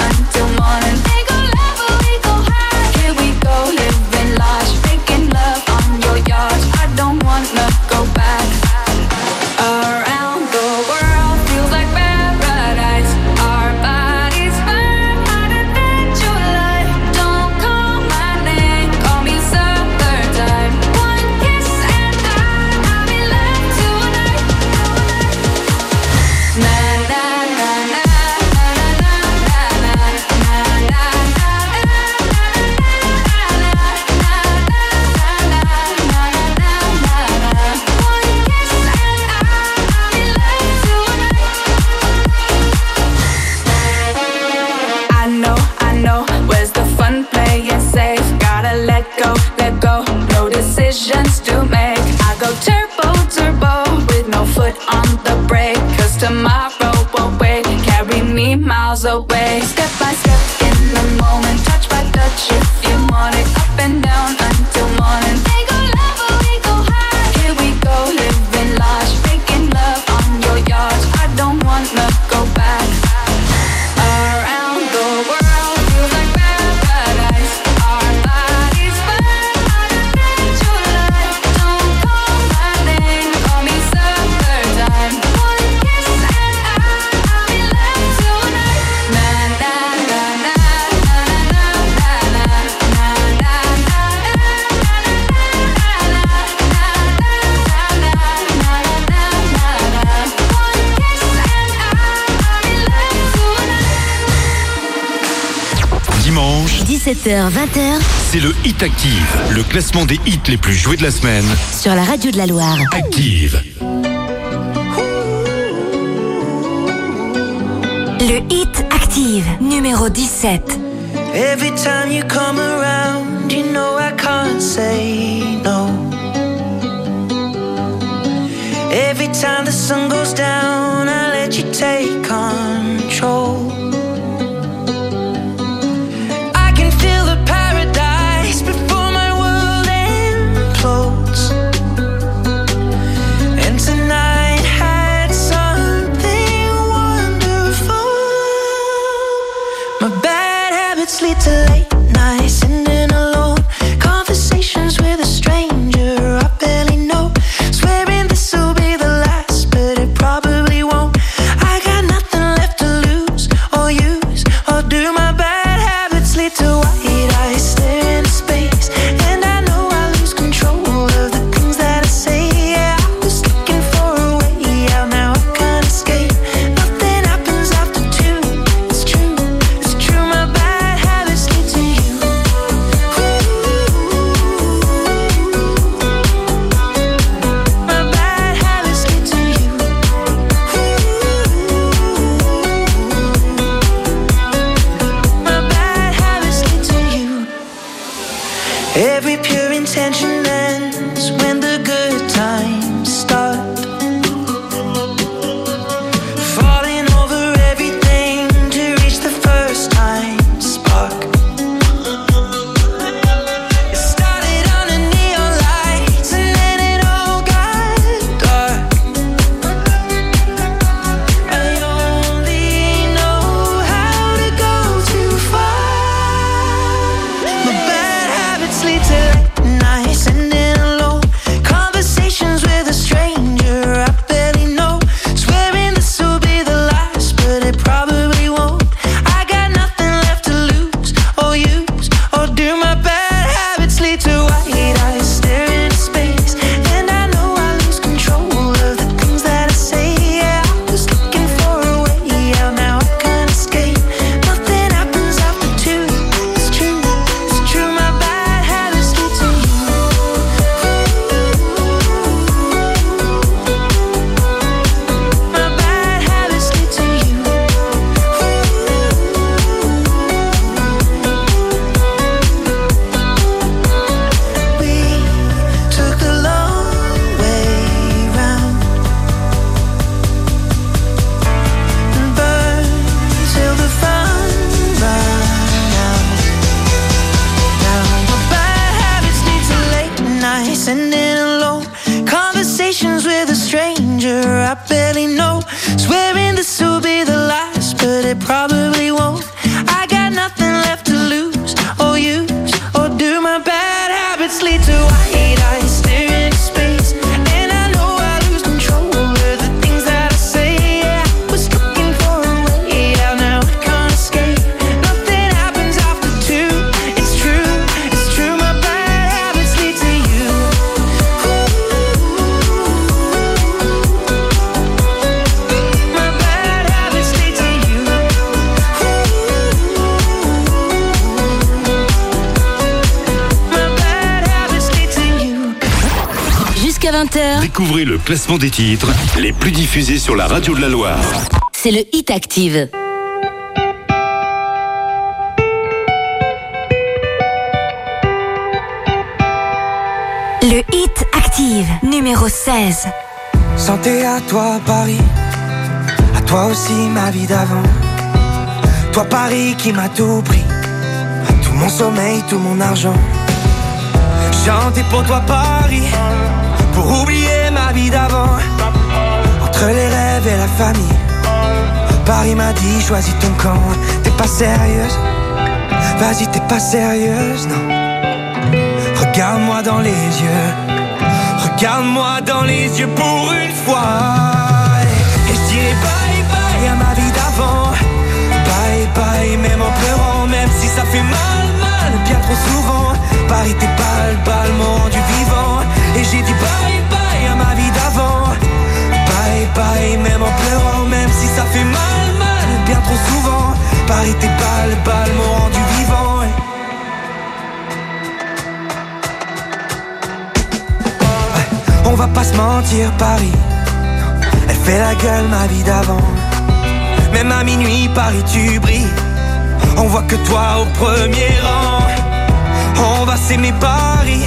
18h, 20h. C'est le Hit Active, le classement des hits les plus joués de la semaine. Sur la radio de la Loire. Active. Le Hit Active, numéro 17. Every time you come around, you know I can't say no. Every time the sun goes down, I let you take control. Late Découvrez le classement des titres les plus diffusés sur la radio de la Loire. c'est le Hit Active. Le Hit Active, numéro 16. Santé à toi Paris, à toi aussi ma vie d'avant. Toi Paris qui m'a tout pris, tout mon sommeil, tout mon argent. Chanter pour toi Paris, pour oublier d'avant. Entre les rêves et la famille, Paris m'a dit choisis ton camp. T'es pas sérieuse, vas-y t'es pas sérieuse, non. Regarde-moi dans les yeux, regarde-moi dans les yeux pour une fois. Et je dirai bye bye à ma vie d'avant. Bye bye, même en pleurant, même si ça fait mal, mal, bien trop souvent. Paris, tes balles, balles m'ont rendu vivant. Et j'ai dit bye Bye, même en pleurant, même si ça fait mal, mal, bien trop souvent. Paris, tes balles, balles m'ont rendu vivant. On va pas se mentir, Paris. Elle fait la gueule, ma vie d'avant. Même à minuit, Paris, tu brilles. On voit que toi au premier rang. On va s'aimer Paris.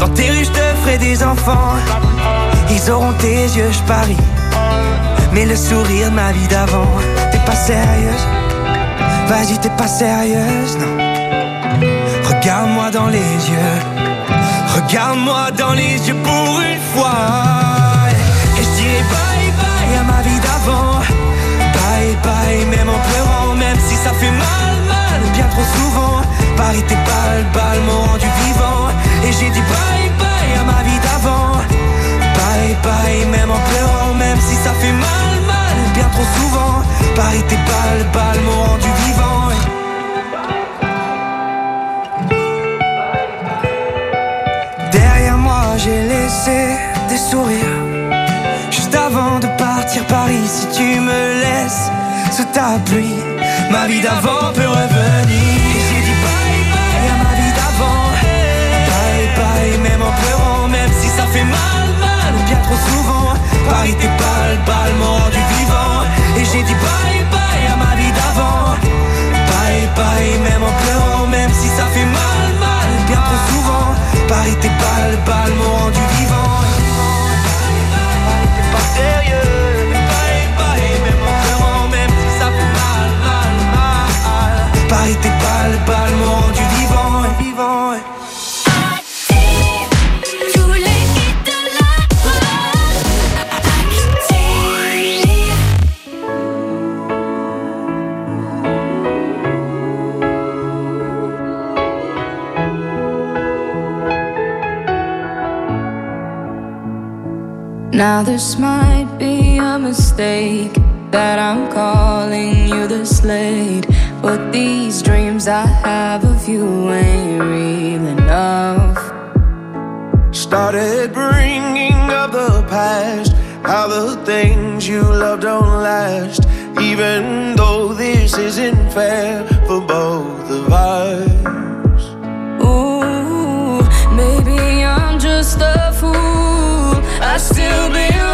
Dans tes rues, je te ferai des enfants. Ils auront tes yeux, je parie. Mais le sourire, ma vie d'avant. T'es pas sérieuse? Vas-y, t'es pas sérieuse, non. Regarde-moi dans les yeux. Regarde-moi dans les yeux pour une fois. Et je dirai bye bye à ma vie d'avant. Bye bye, même en pleurant, même si ça fait mal, mal, bien trop souvent. Paris, tes balles, balles m'ont rendu vivant. Et j'ai dit bye bye à ma vie d'avant. Bye bye, même en pleurant, même si ça fait mal, mal, bien trop souvent. Paris, tes balles, balles m'ont rendu vivant. Derrière moi, j'ai laissé des sourires. Juste avant de partir Paris, si tu me laisses sous ta pluie, ma vie d'avant peut revenir. Trop souvent. Paris, tes balles, balles m'ont rendu vivant. Et j'ai dit bye bye à ma vie d'avant. Bye bye, même en pleurant, même si ça fait mal, mal, bien trop souvent. Paris, tes balles, balles m'ont rendu vivant. Now this might be a mistake that I'm calling you the slate, but these dreams I have of you ain't real enough. Started bringing up the past, how the things you love don't last. Even though this isn't fair for both of us. Ooh, maybe I'm just a still belong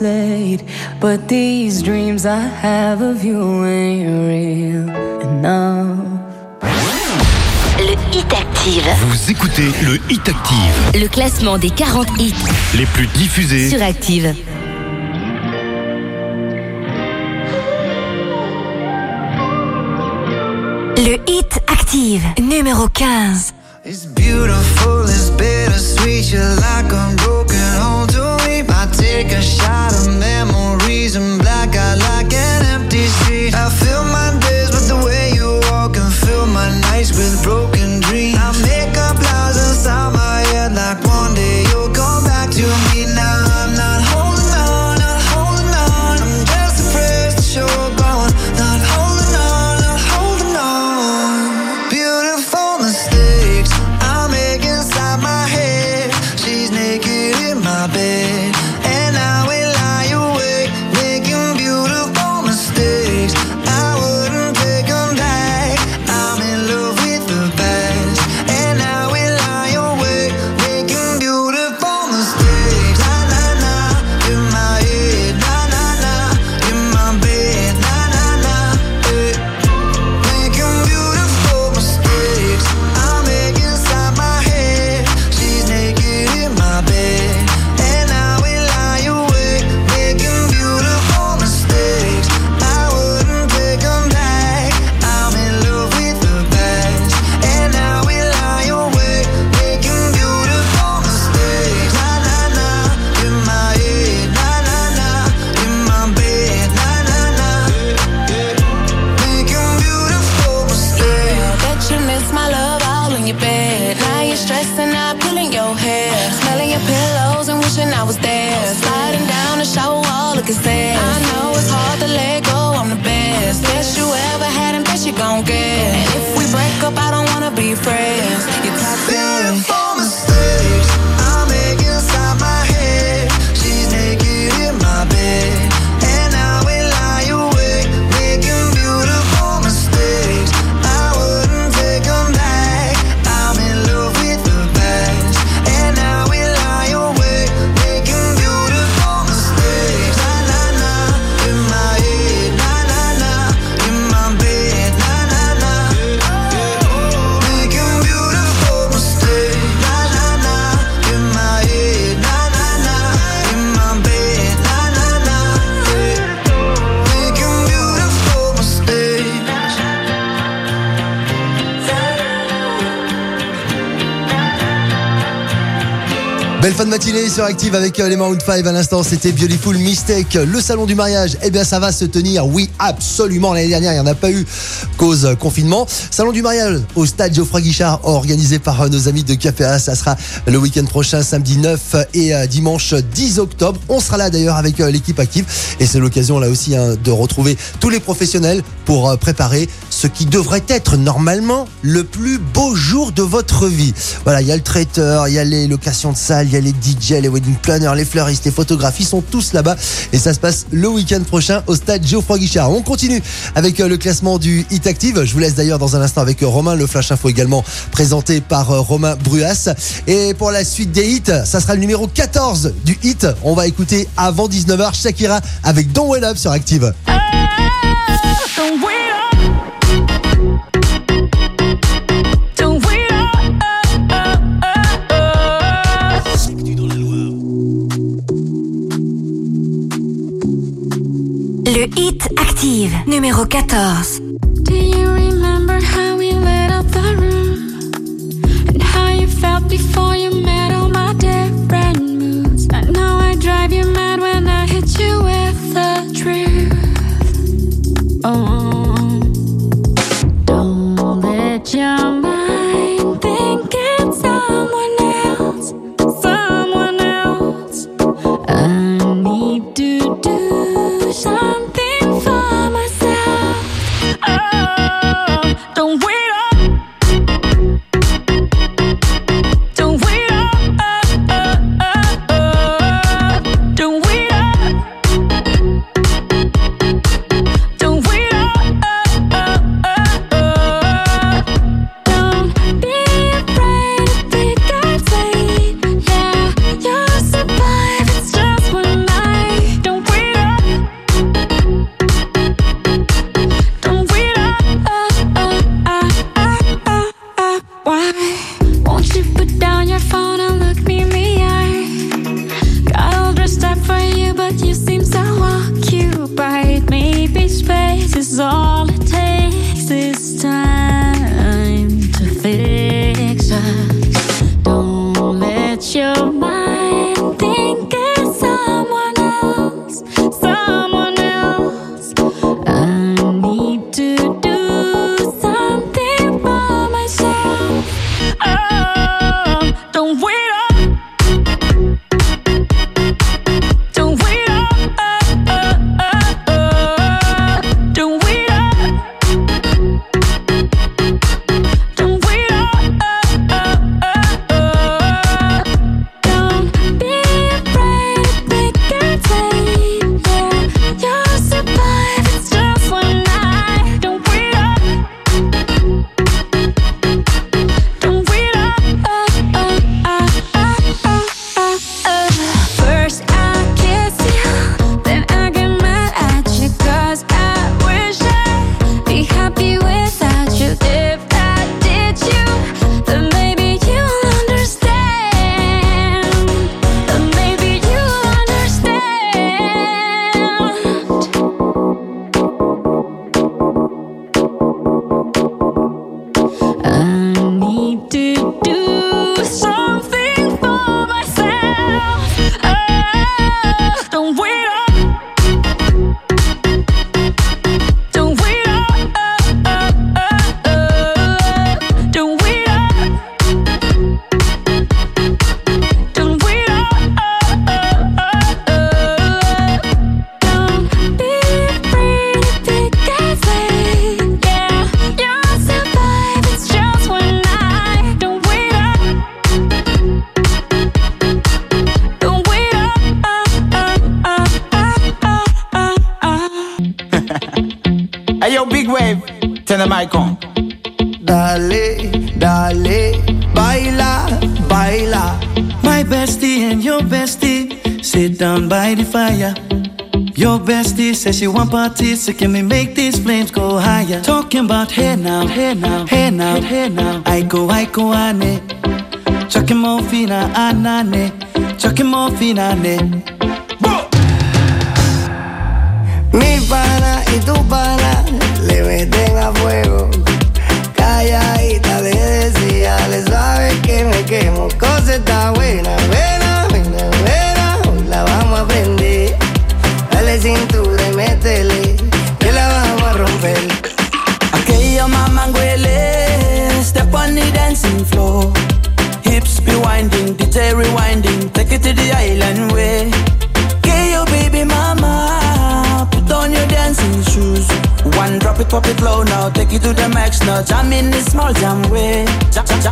late, but these dreams I have of you ain't real enough. Le Hit Active. Vous écoutez le Hit Active, Le classement des 40 hits les plus diffusés sur Active. Le hit active, numéro 15. It's beautiful, it's bittersweet. You're like a a shot of memories Active avec euh, les Maroon 5 à l'instant, c'était Beautiful Mistake. Le salon du mariage, eh bien ça va se tenir, oui absolument. L'année dernière, il n'y en a pas eu cause euh, confinement. Salon du mariage au stade Geoffroy Guichard, organisé par euh, nos amis de Café Ça sera le week-end prochain, samedi 9 et dimanche 10 octobre. On sera là d'ailleurs avec l'équipe Active et c'est l'occasion là aussi hein, de retrouver tous les professionnels pour préparer ce qui devrait être normalement le plus beau jour de votre vie. Voilà, il y a le traiteur, il y a les locations de salles, il y a les DJ, les wedding planners, les fleuristes, les photographes, ils sont tous là-bas et ça se passe le week-end prochain au stade Geoffroy Guichard. On continue avec euh, le classement du Hit Active. Je vous laisse d'ailleurs dans un instant avec euh, Romain, le Flash Info également présenté par euh, Romain Bruas. Et pour la suite des hits, ça sera le numéro 14 du hit. On va écouter avant 19h Shakira avec Don't Wait Up sur Active. Don't Le hit active, numéro 14. Do you remember how we lit up the room? And how you felt before you met music and we make these flames go higher. Talking about hey now, hey now, hey now, hey now. I go, I go, ane. Chucking more off, anane. Chucking more fina, ne.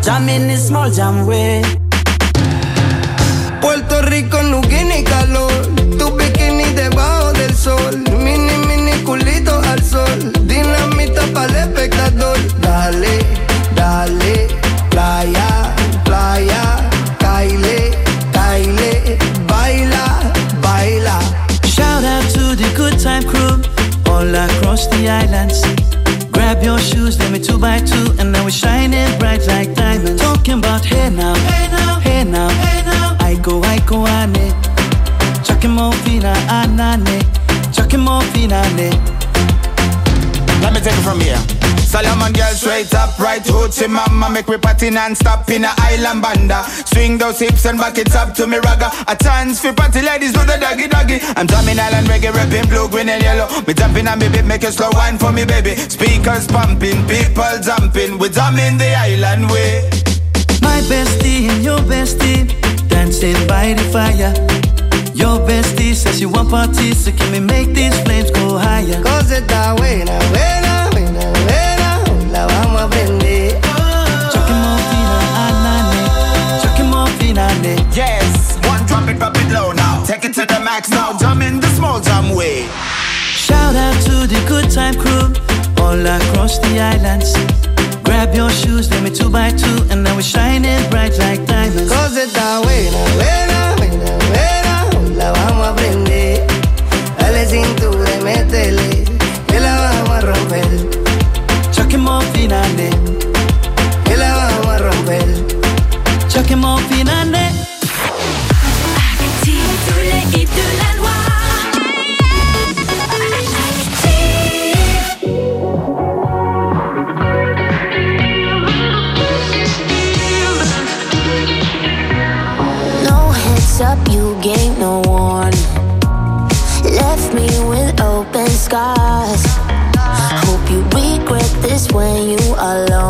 Jam in the small jam way. pretty mama Make me party non-stop in a island banda. Swing those hips and back it up to me ragga. A chance for party ladies do the doggy doggy. I'm drumming island reggae rapping blue, green and yellow. Me jumping on me beat make a slow wine for me baby. Speakers pumping, people jumping. We drumming the island way. My bestie and your bestie Dancing by the fire. Your bestie says she want parties, so can we make these flames go higher? Cause it that way, now. way. to the max now. Jam in the small jam way. Shout out to the good time crew all across the islands. Grab your shoes, let me two by two, and now we're shining bright like diamonds. Cause it's our way, that way. when you are alone.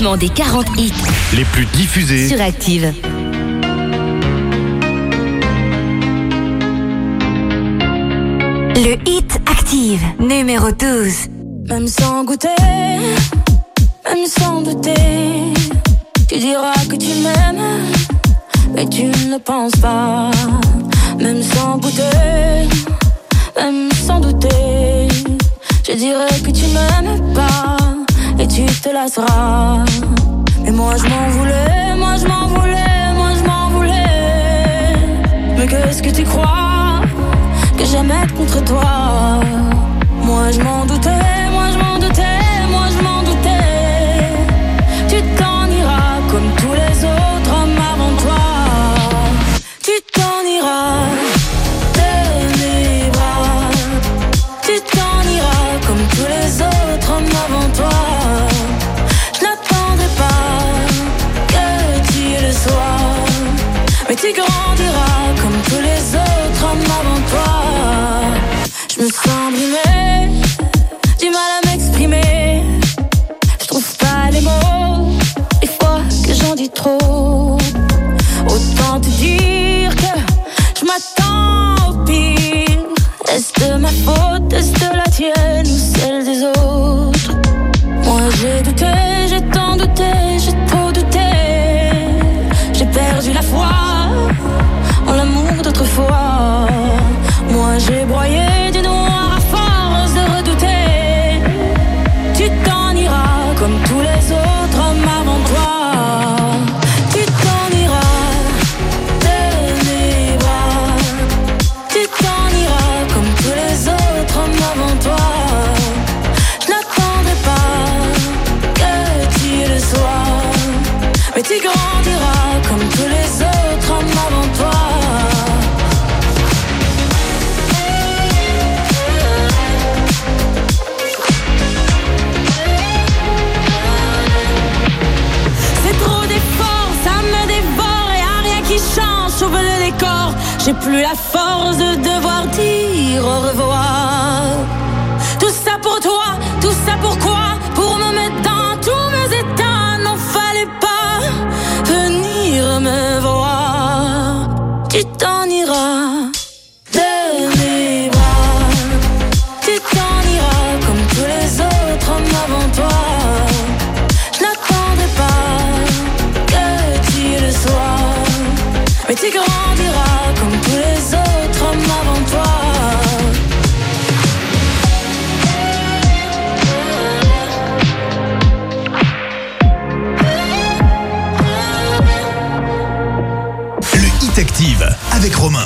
Classement des 40 hits les plus diffusés. sur Active. Le Hit Active, numéro 12. Même sans goûter, même sans douter, tu diras que tu m'aimes, mais tu ne penses pas. Même sans goûter, même sans douter, je dirais que tu m'aimes te lasseras. Mais moi je m'en voulais, moi je m'en voulais, moi je m'en voulais. Mais qu'est-ce que tu crois que j'aime être contre toi? Moi je m'en doutais, moi je m'en doutais,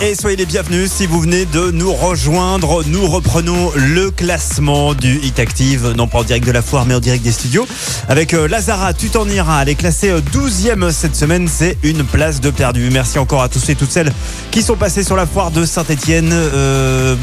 Et soyez les bienvenus si vous venez de nous rejoindre. Nous reprenons le classement du Hit Active, non pas en direct de la foire, mais en direct des studios. Avec euh, Lazara, tu t'en iras. Elle est classée euh, 12e cette semaine. C'est une place de perdu. Merci encore à tous et toutes celles qui sont passés sur la foire de Saint-Etienne,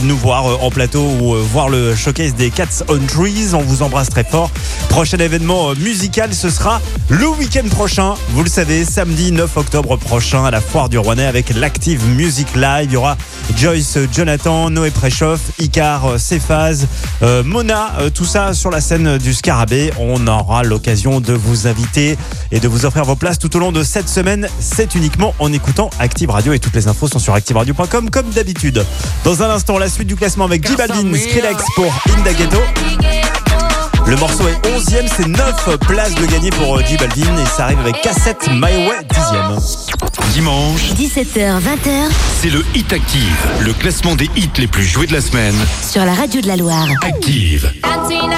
nous voir euh, en plateau ou euh, voir le showcase des Cats on Trees. On vous embrasse très fort. Prochain événement euh, musical, ce sera le week-end prochain. Vous le savez, samedi 9 octobre prochain à la foire du Rouennais avec l'Active Music Live. Il y aura Joyce Jonathan, Noé Préchoff, Icar Cephaz, euh, Mona, euh, tout ça sur la scène du Scarabée. On aura l'occasion de vous inviter et de vous offrir vos places tout au long de cette semaine. C'est uniquement en écoutant Active Radio et toutes les infos sont sur activeradio.com comme d'habitude. Dans un instant, la suite du classement avec J Balvin, Skrillex pour Indaghetto. Le morceau est 11e, c'est 9 places de gagner pour euh, J Balvin et ça arrive avec Cassette My Way 10e. Dimanche, 17h, 20h c'est le Hit Active, le classement des hits les plus joués de la semaine. sur la radio de la Loire. Active. Antina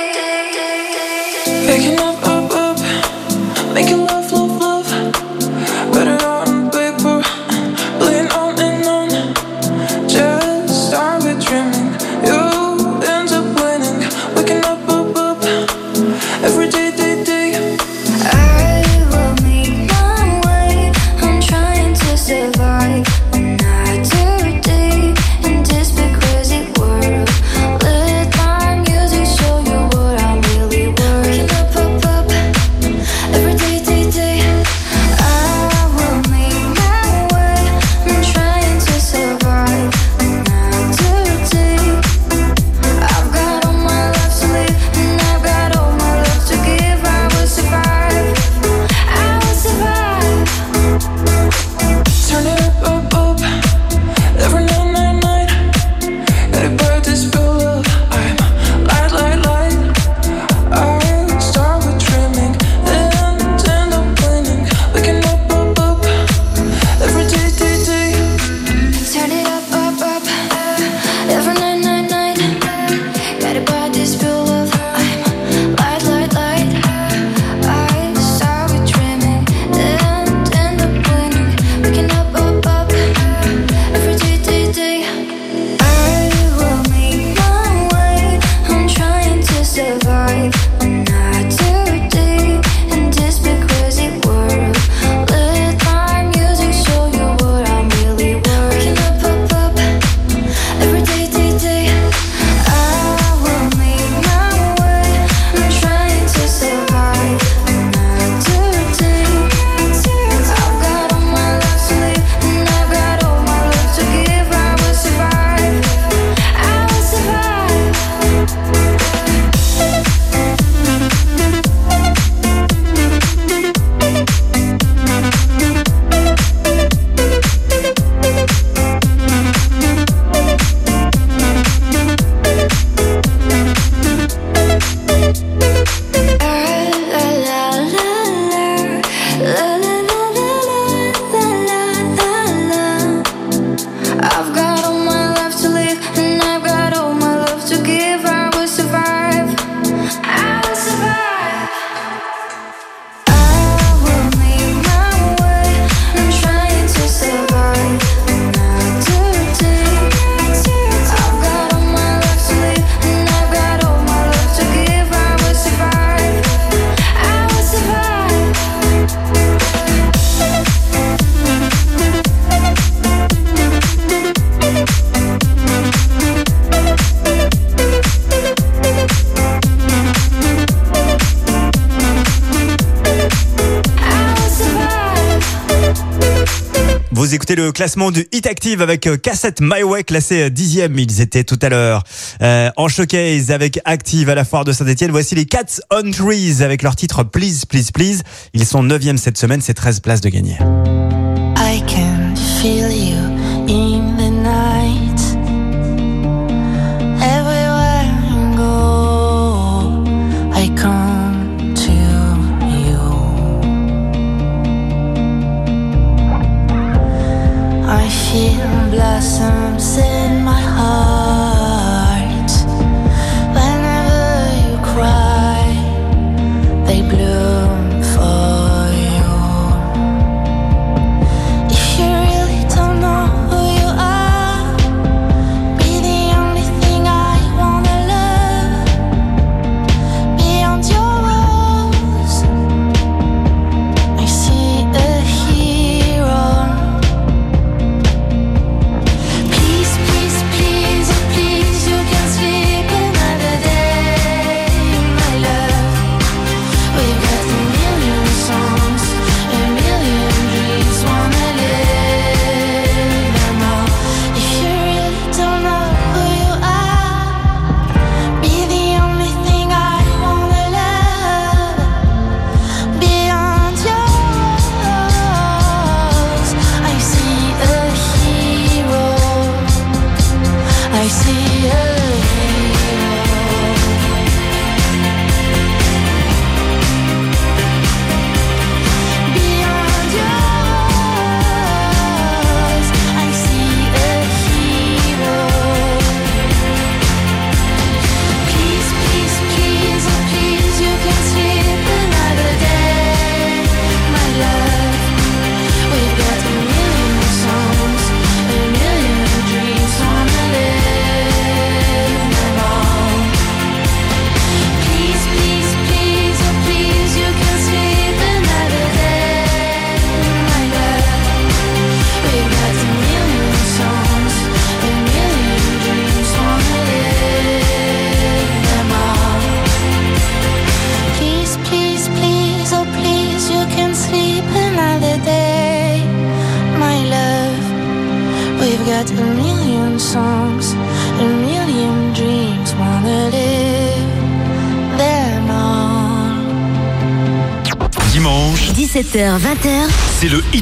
classement du Hit Active avec euh, Cassette My Way classé euh, dixième. Ils étaient tout à l'heure euh, en showcase avec Active à la foire de Saint-Etienne. Voici les Cats on Trees avec leur titre Please, Please, Please. Ils sont neuvième cette semaine, c'est 13 places de gagner.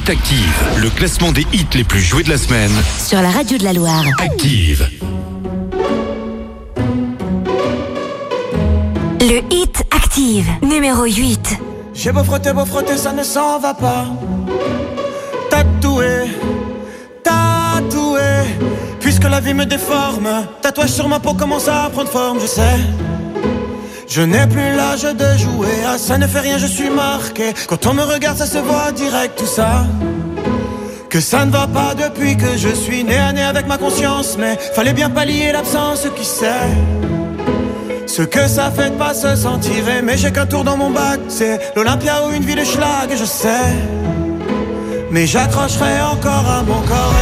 C'est Active, le classement des hits les plus joués de la semaine. sur la radio de la Loire. Active. Le hit active, numéro 8. J'ai beau frotter, beau frotter, ça ne s'en va pas. Tatoué, tatoué. Puisque la vie me déforme, tatouage sur ma peau commence à prendre forme, je sais. Je n'ai plus l'âge de jouer, ah ça ne fait rien, je suis marqué. Quand on me regarde, ça se voit direct, tout ça. Que ça ne va pas depuis que je suis né à nez avec ma conscience, mais fallait bien pallier l'absence, qui sait. Ce que ça fait de pas se sentir aimé, j'ai qu'un tour dans mon bac, c'est l'Olympia ou une ville schlag, je sais. Mais j'accrocherai encore à mon corps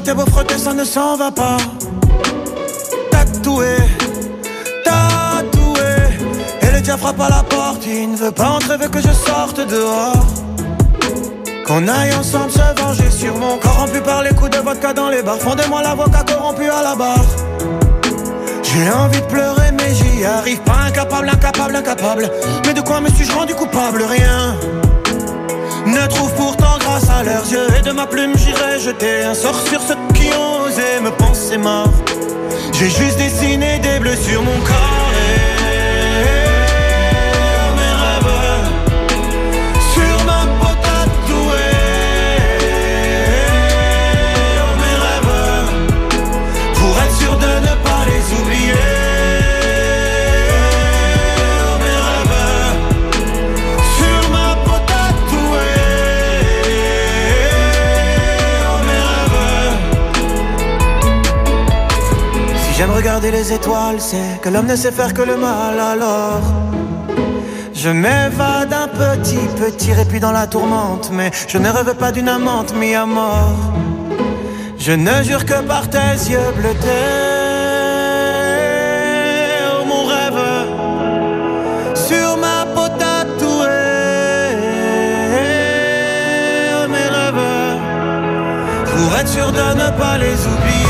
frotter, beau frotter, ça ne s'en va pas. Tatoué, tatoué. Et le diable frappe à la porte, il ne veut pas entrer, veut que je sorte dehors. Qu'on aille ensemble se venger sur mon corrompu par les coups de vodka dans les bars. Fondez-moi l'avocat corrompu à la barre. J'ai envie de pleurer, mais j'y arrive pas. Incapable, incapable, incapable. Mais de quoi me suis-je rendu coupable? Rien. Ne trouve pourtant à leurs yeux et de ma plume j'irai jeter un sort sur ceux qui ont osé me penser mort. J'ai juste dessiné des bleus sur mon corps viens de regarder les étoiles, c'est que l'homme ne sait faire que le mal alors. Je m'évade un petit, petit répit dans la tourmente, mais je ne rêve pas d'une amante mis à mort. Je ne jure que par tes yeux bleutés, oh, mon rêve, sur ma peau tatouée, oh, mes rêves, pour être sûr de ne pas les oublier.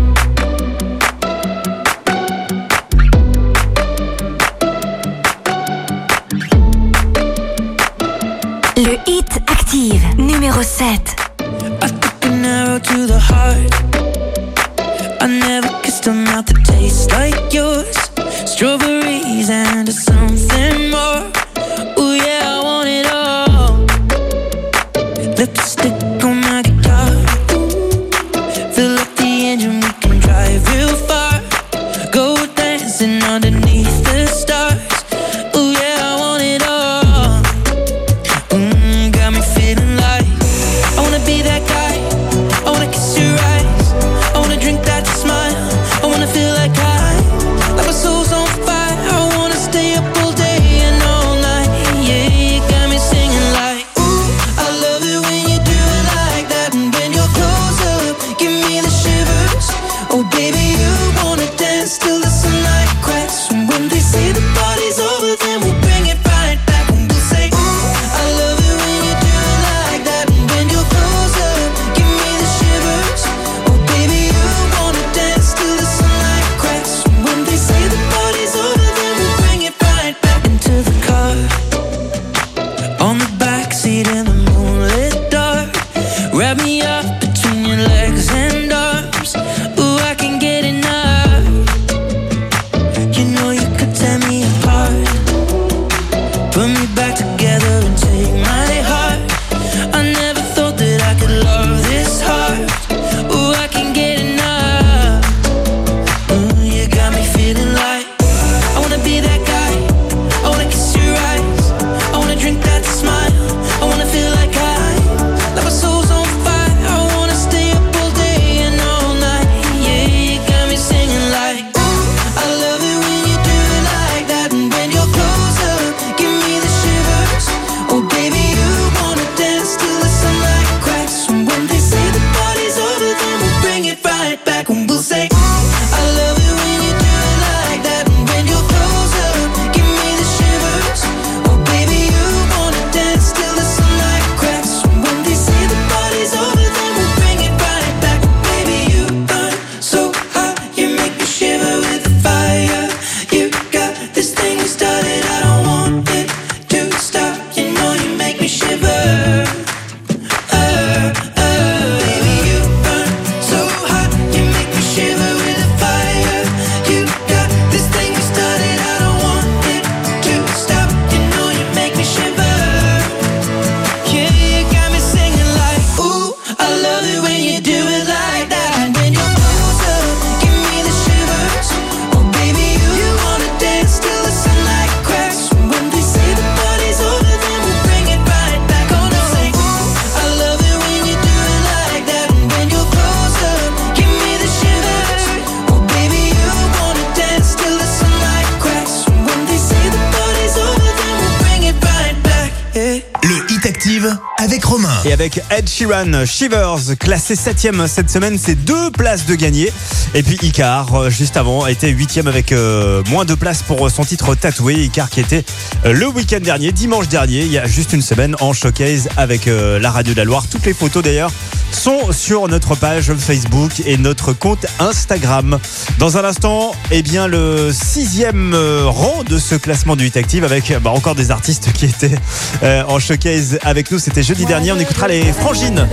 et avec Ed Sheeran, Shivers, classé 7ème cette semaine, c'est deux places de gagné. Et puis Icar, euh, juste avant, était 8ème avec euh, moins de places pour euh, son titre tatoué. Icar qui était le week-end dernier, dimanche dernier, il y a juste une semaine, en showcase avec la radio de la Loire. Toutes les photos d'ailleurs sont sur notre page Facebook et notre compte Instagram. Dans un instant, eh bien, le sixième euh, rang de ce classement du 8 Active avec bah, encore des artistes qui étaient euh, en showcase avec nous. C'était jeudi dernier. On écoutera les Frangines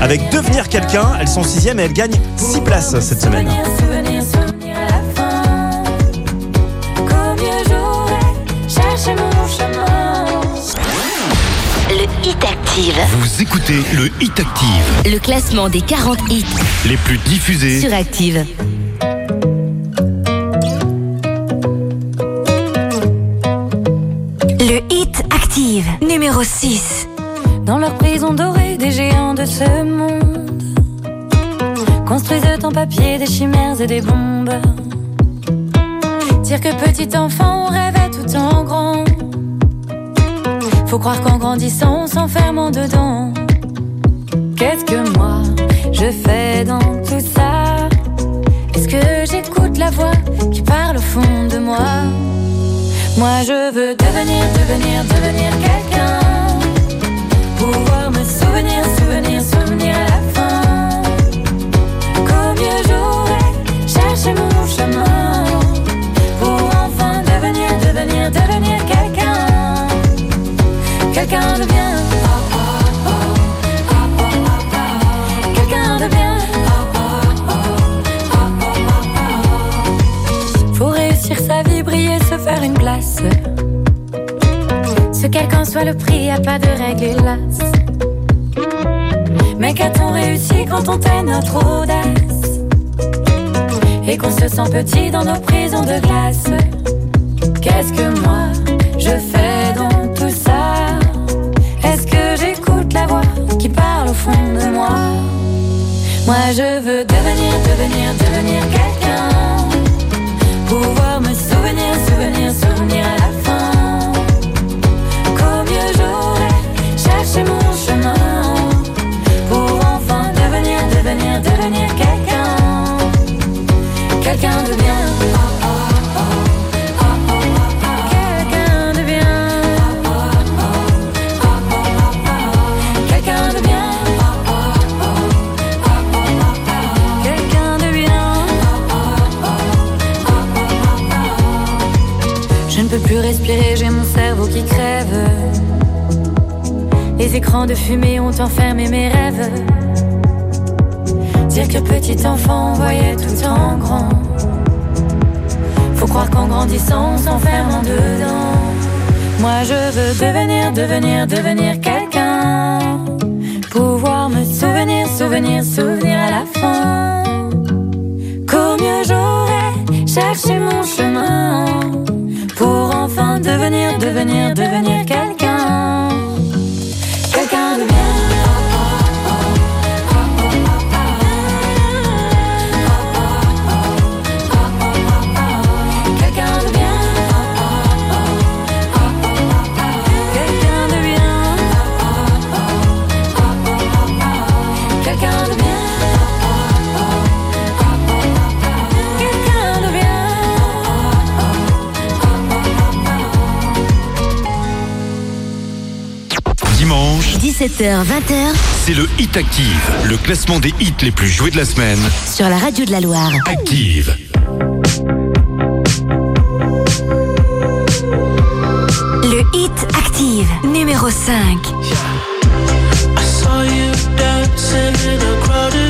avec Devenir quelqu'un. Elles sont sixième et elles gagnent six places cette semaine. Active. Vous écoutez le Hit Active, Le classement des 40 hits les plus diffusés. sur Active. Le Hit Active, numéro 6. Dans leur prison dorée, des géants de ce monde construisent en papier des chimères et des bombes. Dire que petit enfant, on rêvait tout en grand. Faut croire qu'en grandissant, on s'enferme en dedans. Qu'est-ce que moi je fais dans tout ça? Est-ce que j'écoute la voix qui parle au fond de moi? Moi je veux devenir, devenir, devenir quelqu'un. Pouvoir me souvenir, souvenir, souvenir à la fin. Qu'au mieux j'aurais cherché mon chemin. Pour enfin devenir, devenir, devenir quelqu'un. Quelqu'un de bien. Quelqu'un de bien. Faut réussir sa vie, briller, se faire une place. Ce quelqu'un soit le prix, y a pas de règle hélas. Mais qu'a-t-on réussi quand on tait notre audace? Et qu'on se sent petit dans nos prisons de glace? Qu'est-ce que moi je fais? Moi. Moi je veux devenir, devenir, devenir quelqu'un. Pouvoir me souvenir, souvenir, souvenir à la fin. Qu'au mieux j'aurais cherché mon chemin. Pour enfin devenir, devenir, devenir quelqu'un. Quelqu'un de bien j'ai mon cerveau qui crève. Les écrans de fumée ont enfermé mes rêves. Dire que petit enfant voyait tout en grand. Faut croire qu'en grandissant on s'enferme en dedans. Moi je veux devenir, devenir, devenir quelqu'un. Pouvoir me souvenir, souvenir, souvenir à la fin. Qu'au mieux j'aurais cherché mon chemin. Devenir, devenir, devenir quelqu'un. 17h-20h, c'est le Hit Active, le classement des hits les plus joués de la semaine. Sur la radio de la Loire. Active. Le Hit Active, numéro 5. I saw you dancing in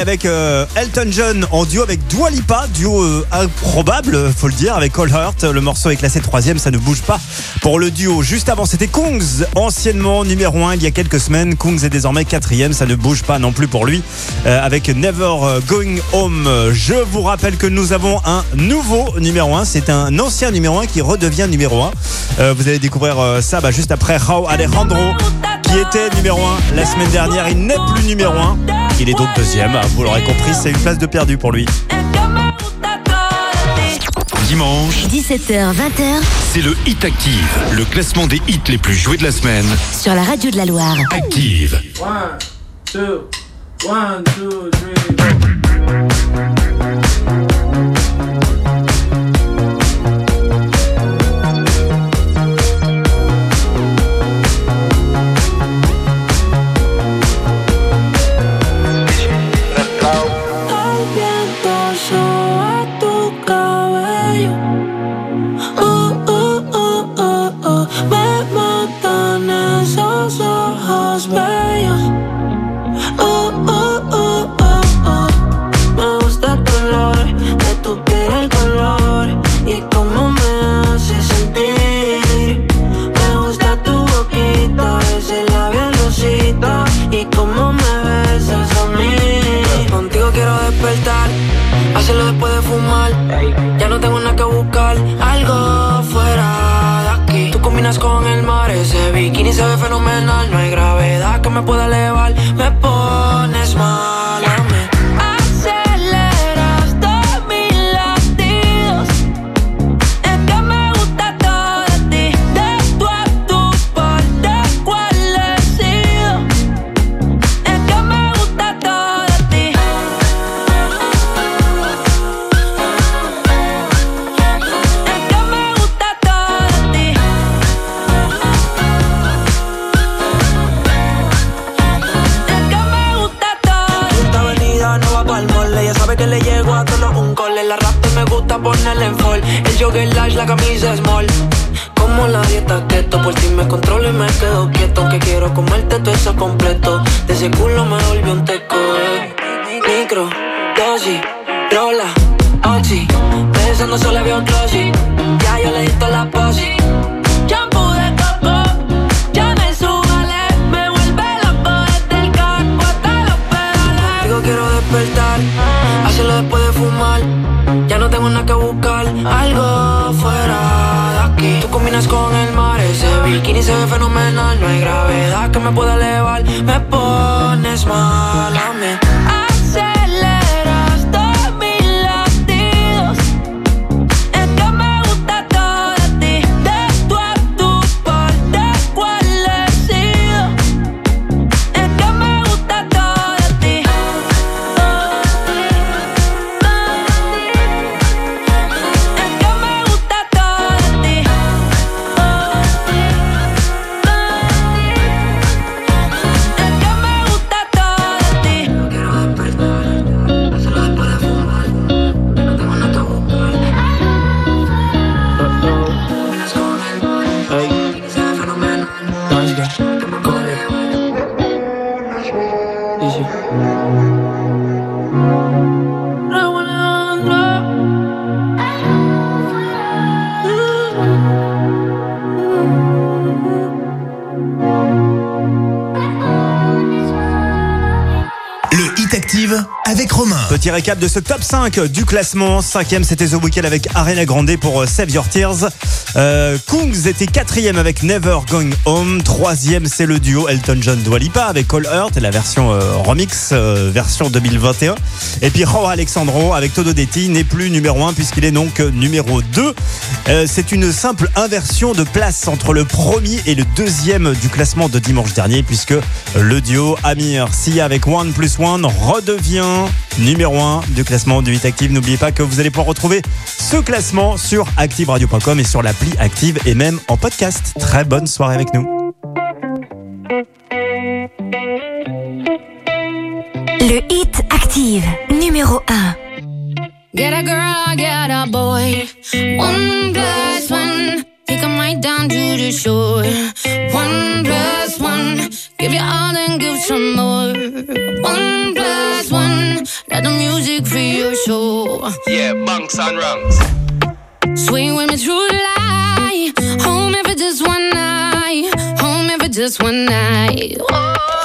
Avec euh, Elton John en duo avec Dua Lipa, duo euh, improbable, faut le dire, avec All Hurt. Le morceau est classé troisième, ça ne bouge pas pour le duo. Juste avant, c'était Kungs, anciennement numéro 1 il y a quelques semaines. Kungs est désormais quatrième, ça ne bouge pas non plus pour lui. euh, avec Never Going Home. Je vous rappelle que nous avons un nouveau numéro 1. C'est un ancien numéro 1 qui redevient numéro 1. Euh, vous allez découvrir ça bah, juste après Rao Alejandro qui était numéro 1 la semaine dernière. Il n'est plus numéro 1. Il est donc deuxième. Vous l'aurez compris, c'est une place de perdu pour lui. Dimanche, 17h-20h, c'est le Hit Active, le classement des hits les plus joués de la semaine. Sur la radio de la Loire. Active. 1, 2, 1, 2, 3. Récap de ce top 5 du classement. Cinquième, c'était The Weeknd avec Arena Grande pour euh, Save Your Tears. Euh, Kungs était quatrième avec Never Going Home. Troisième, c'est le duo Elton John Dua Lipa avec All Hurt, la version euh, remix, version 2021. Et puis Rao Alexandro avec Todo Detti n'est plus numéro 1 puisqu'il est donc numéro 2. Euh, c'est une simple inversion de place entre le premier et le deuxième du classement de dimanche dernier puisque le duo Amir Sia avec One plus One redevient numéro 1 du classement du Hit Active. N'oubliez pas que vous allez pouvoir retrouver ce classement sur activeradio.com et sur l'appli Active et même en podcast. Très bonne soirée avec nous. Le Hit Active, numéro 1. Get a girl, get a boy. One plus one, take a right down to the shore. One plus one, give you all and give some more. One plus one, let the music free your soul. Yeah, bunks and rungs. Swing with me through the light. Home for just one night. Home for just one night. Whoa.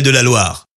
de la Loire.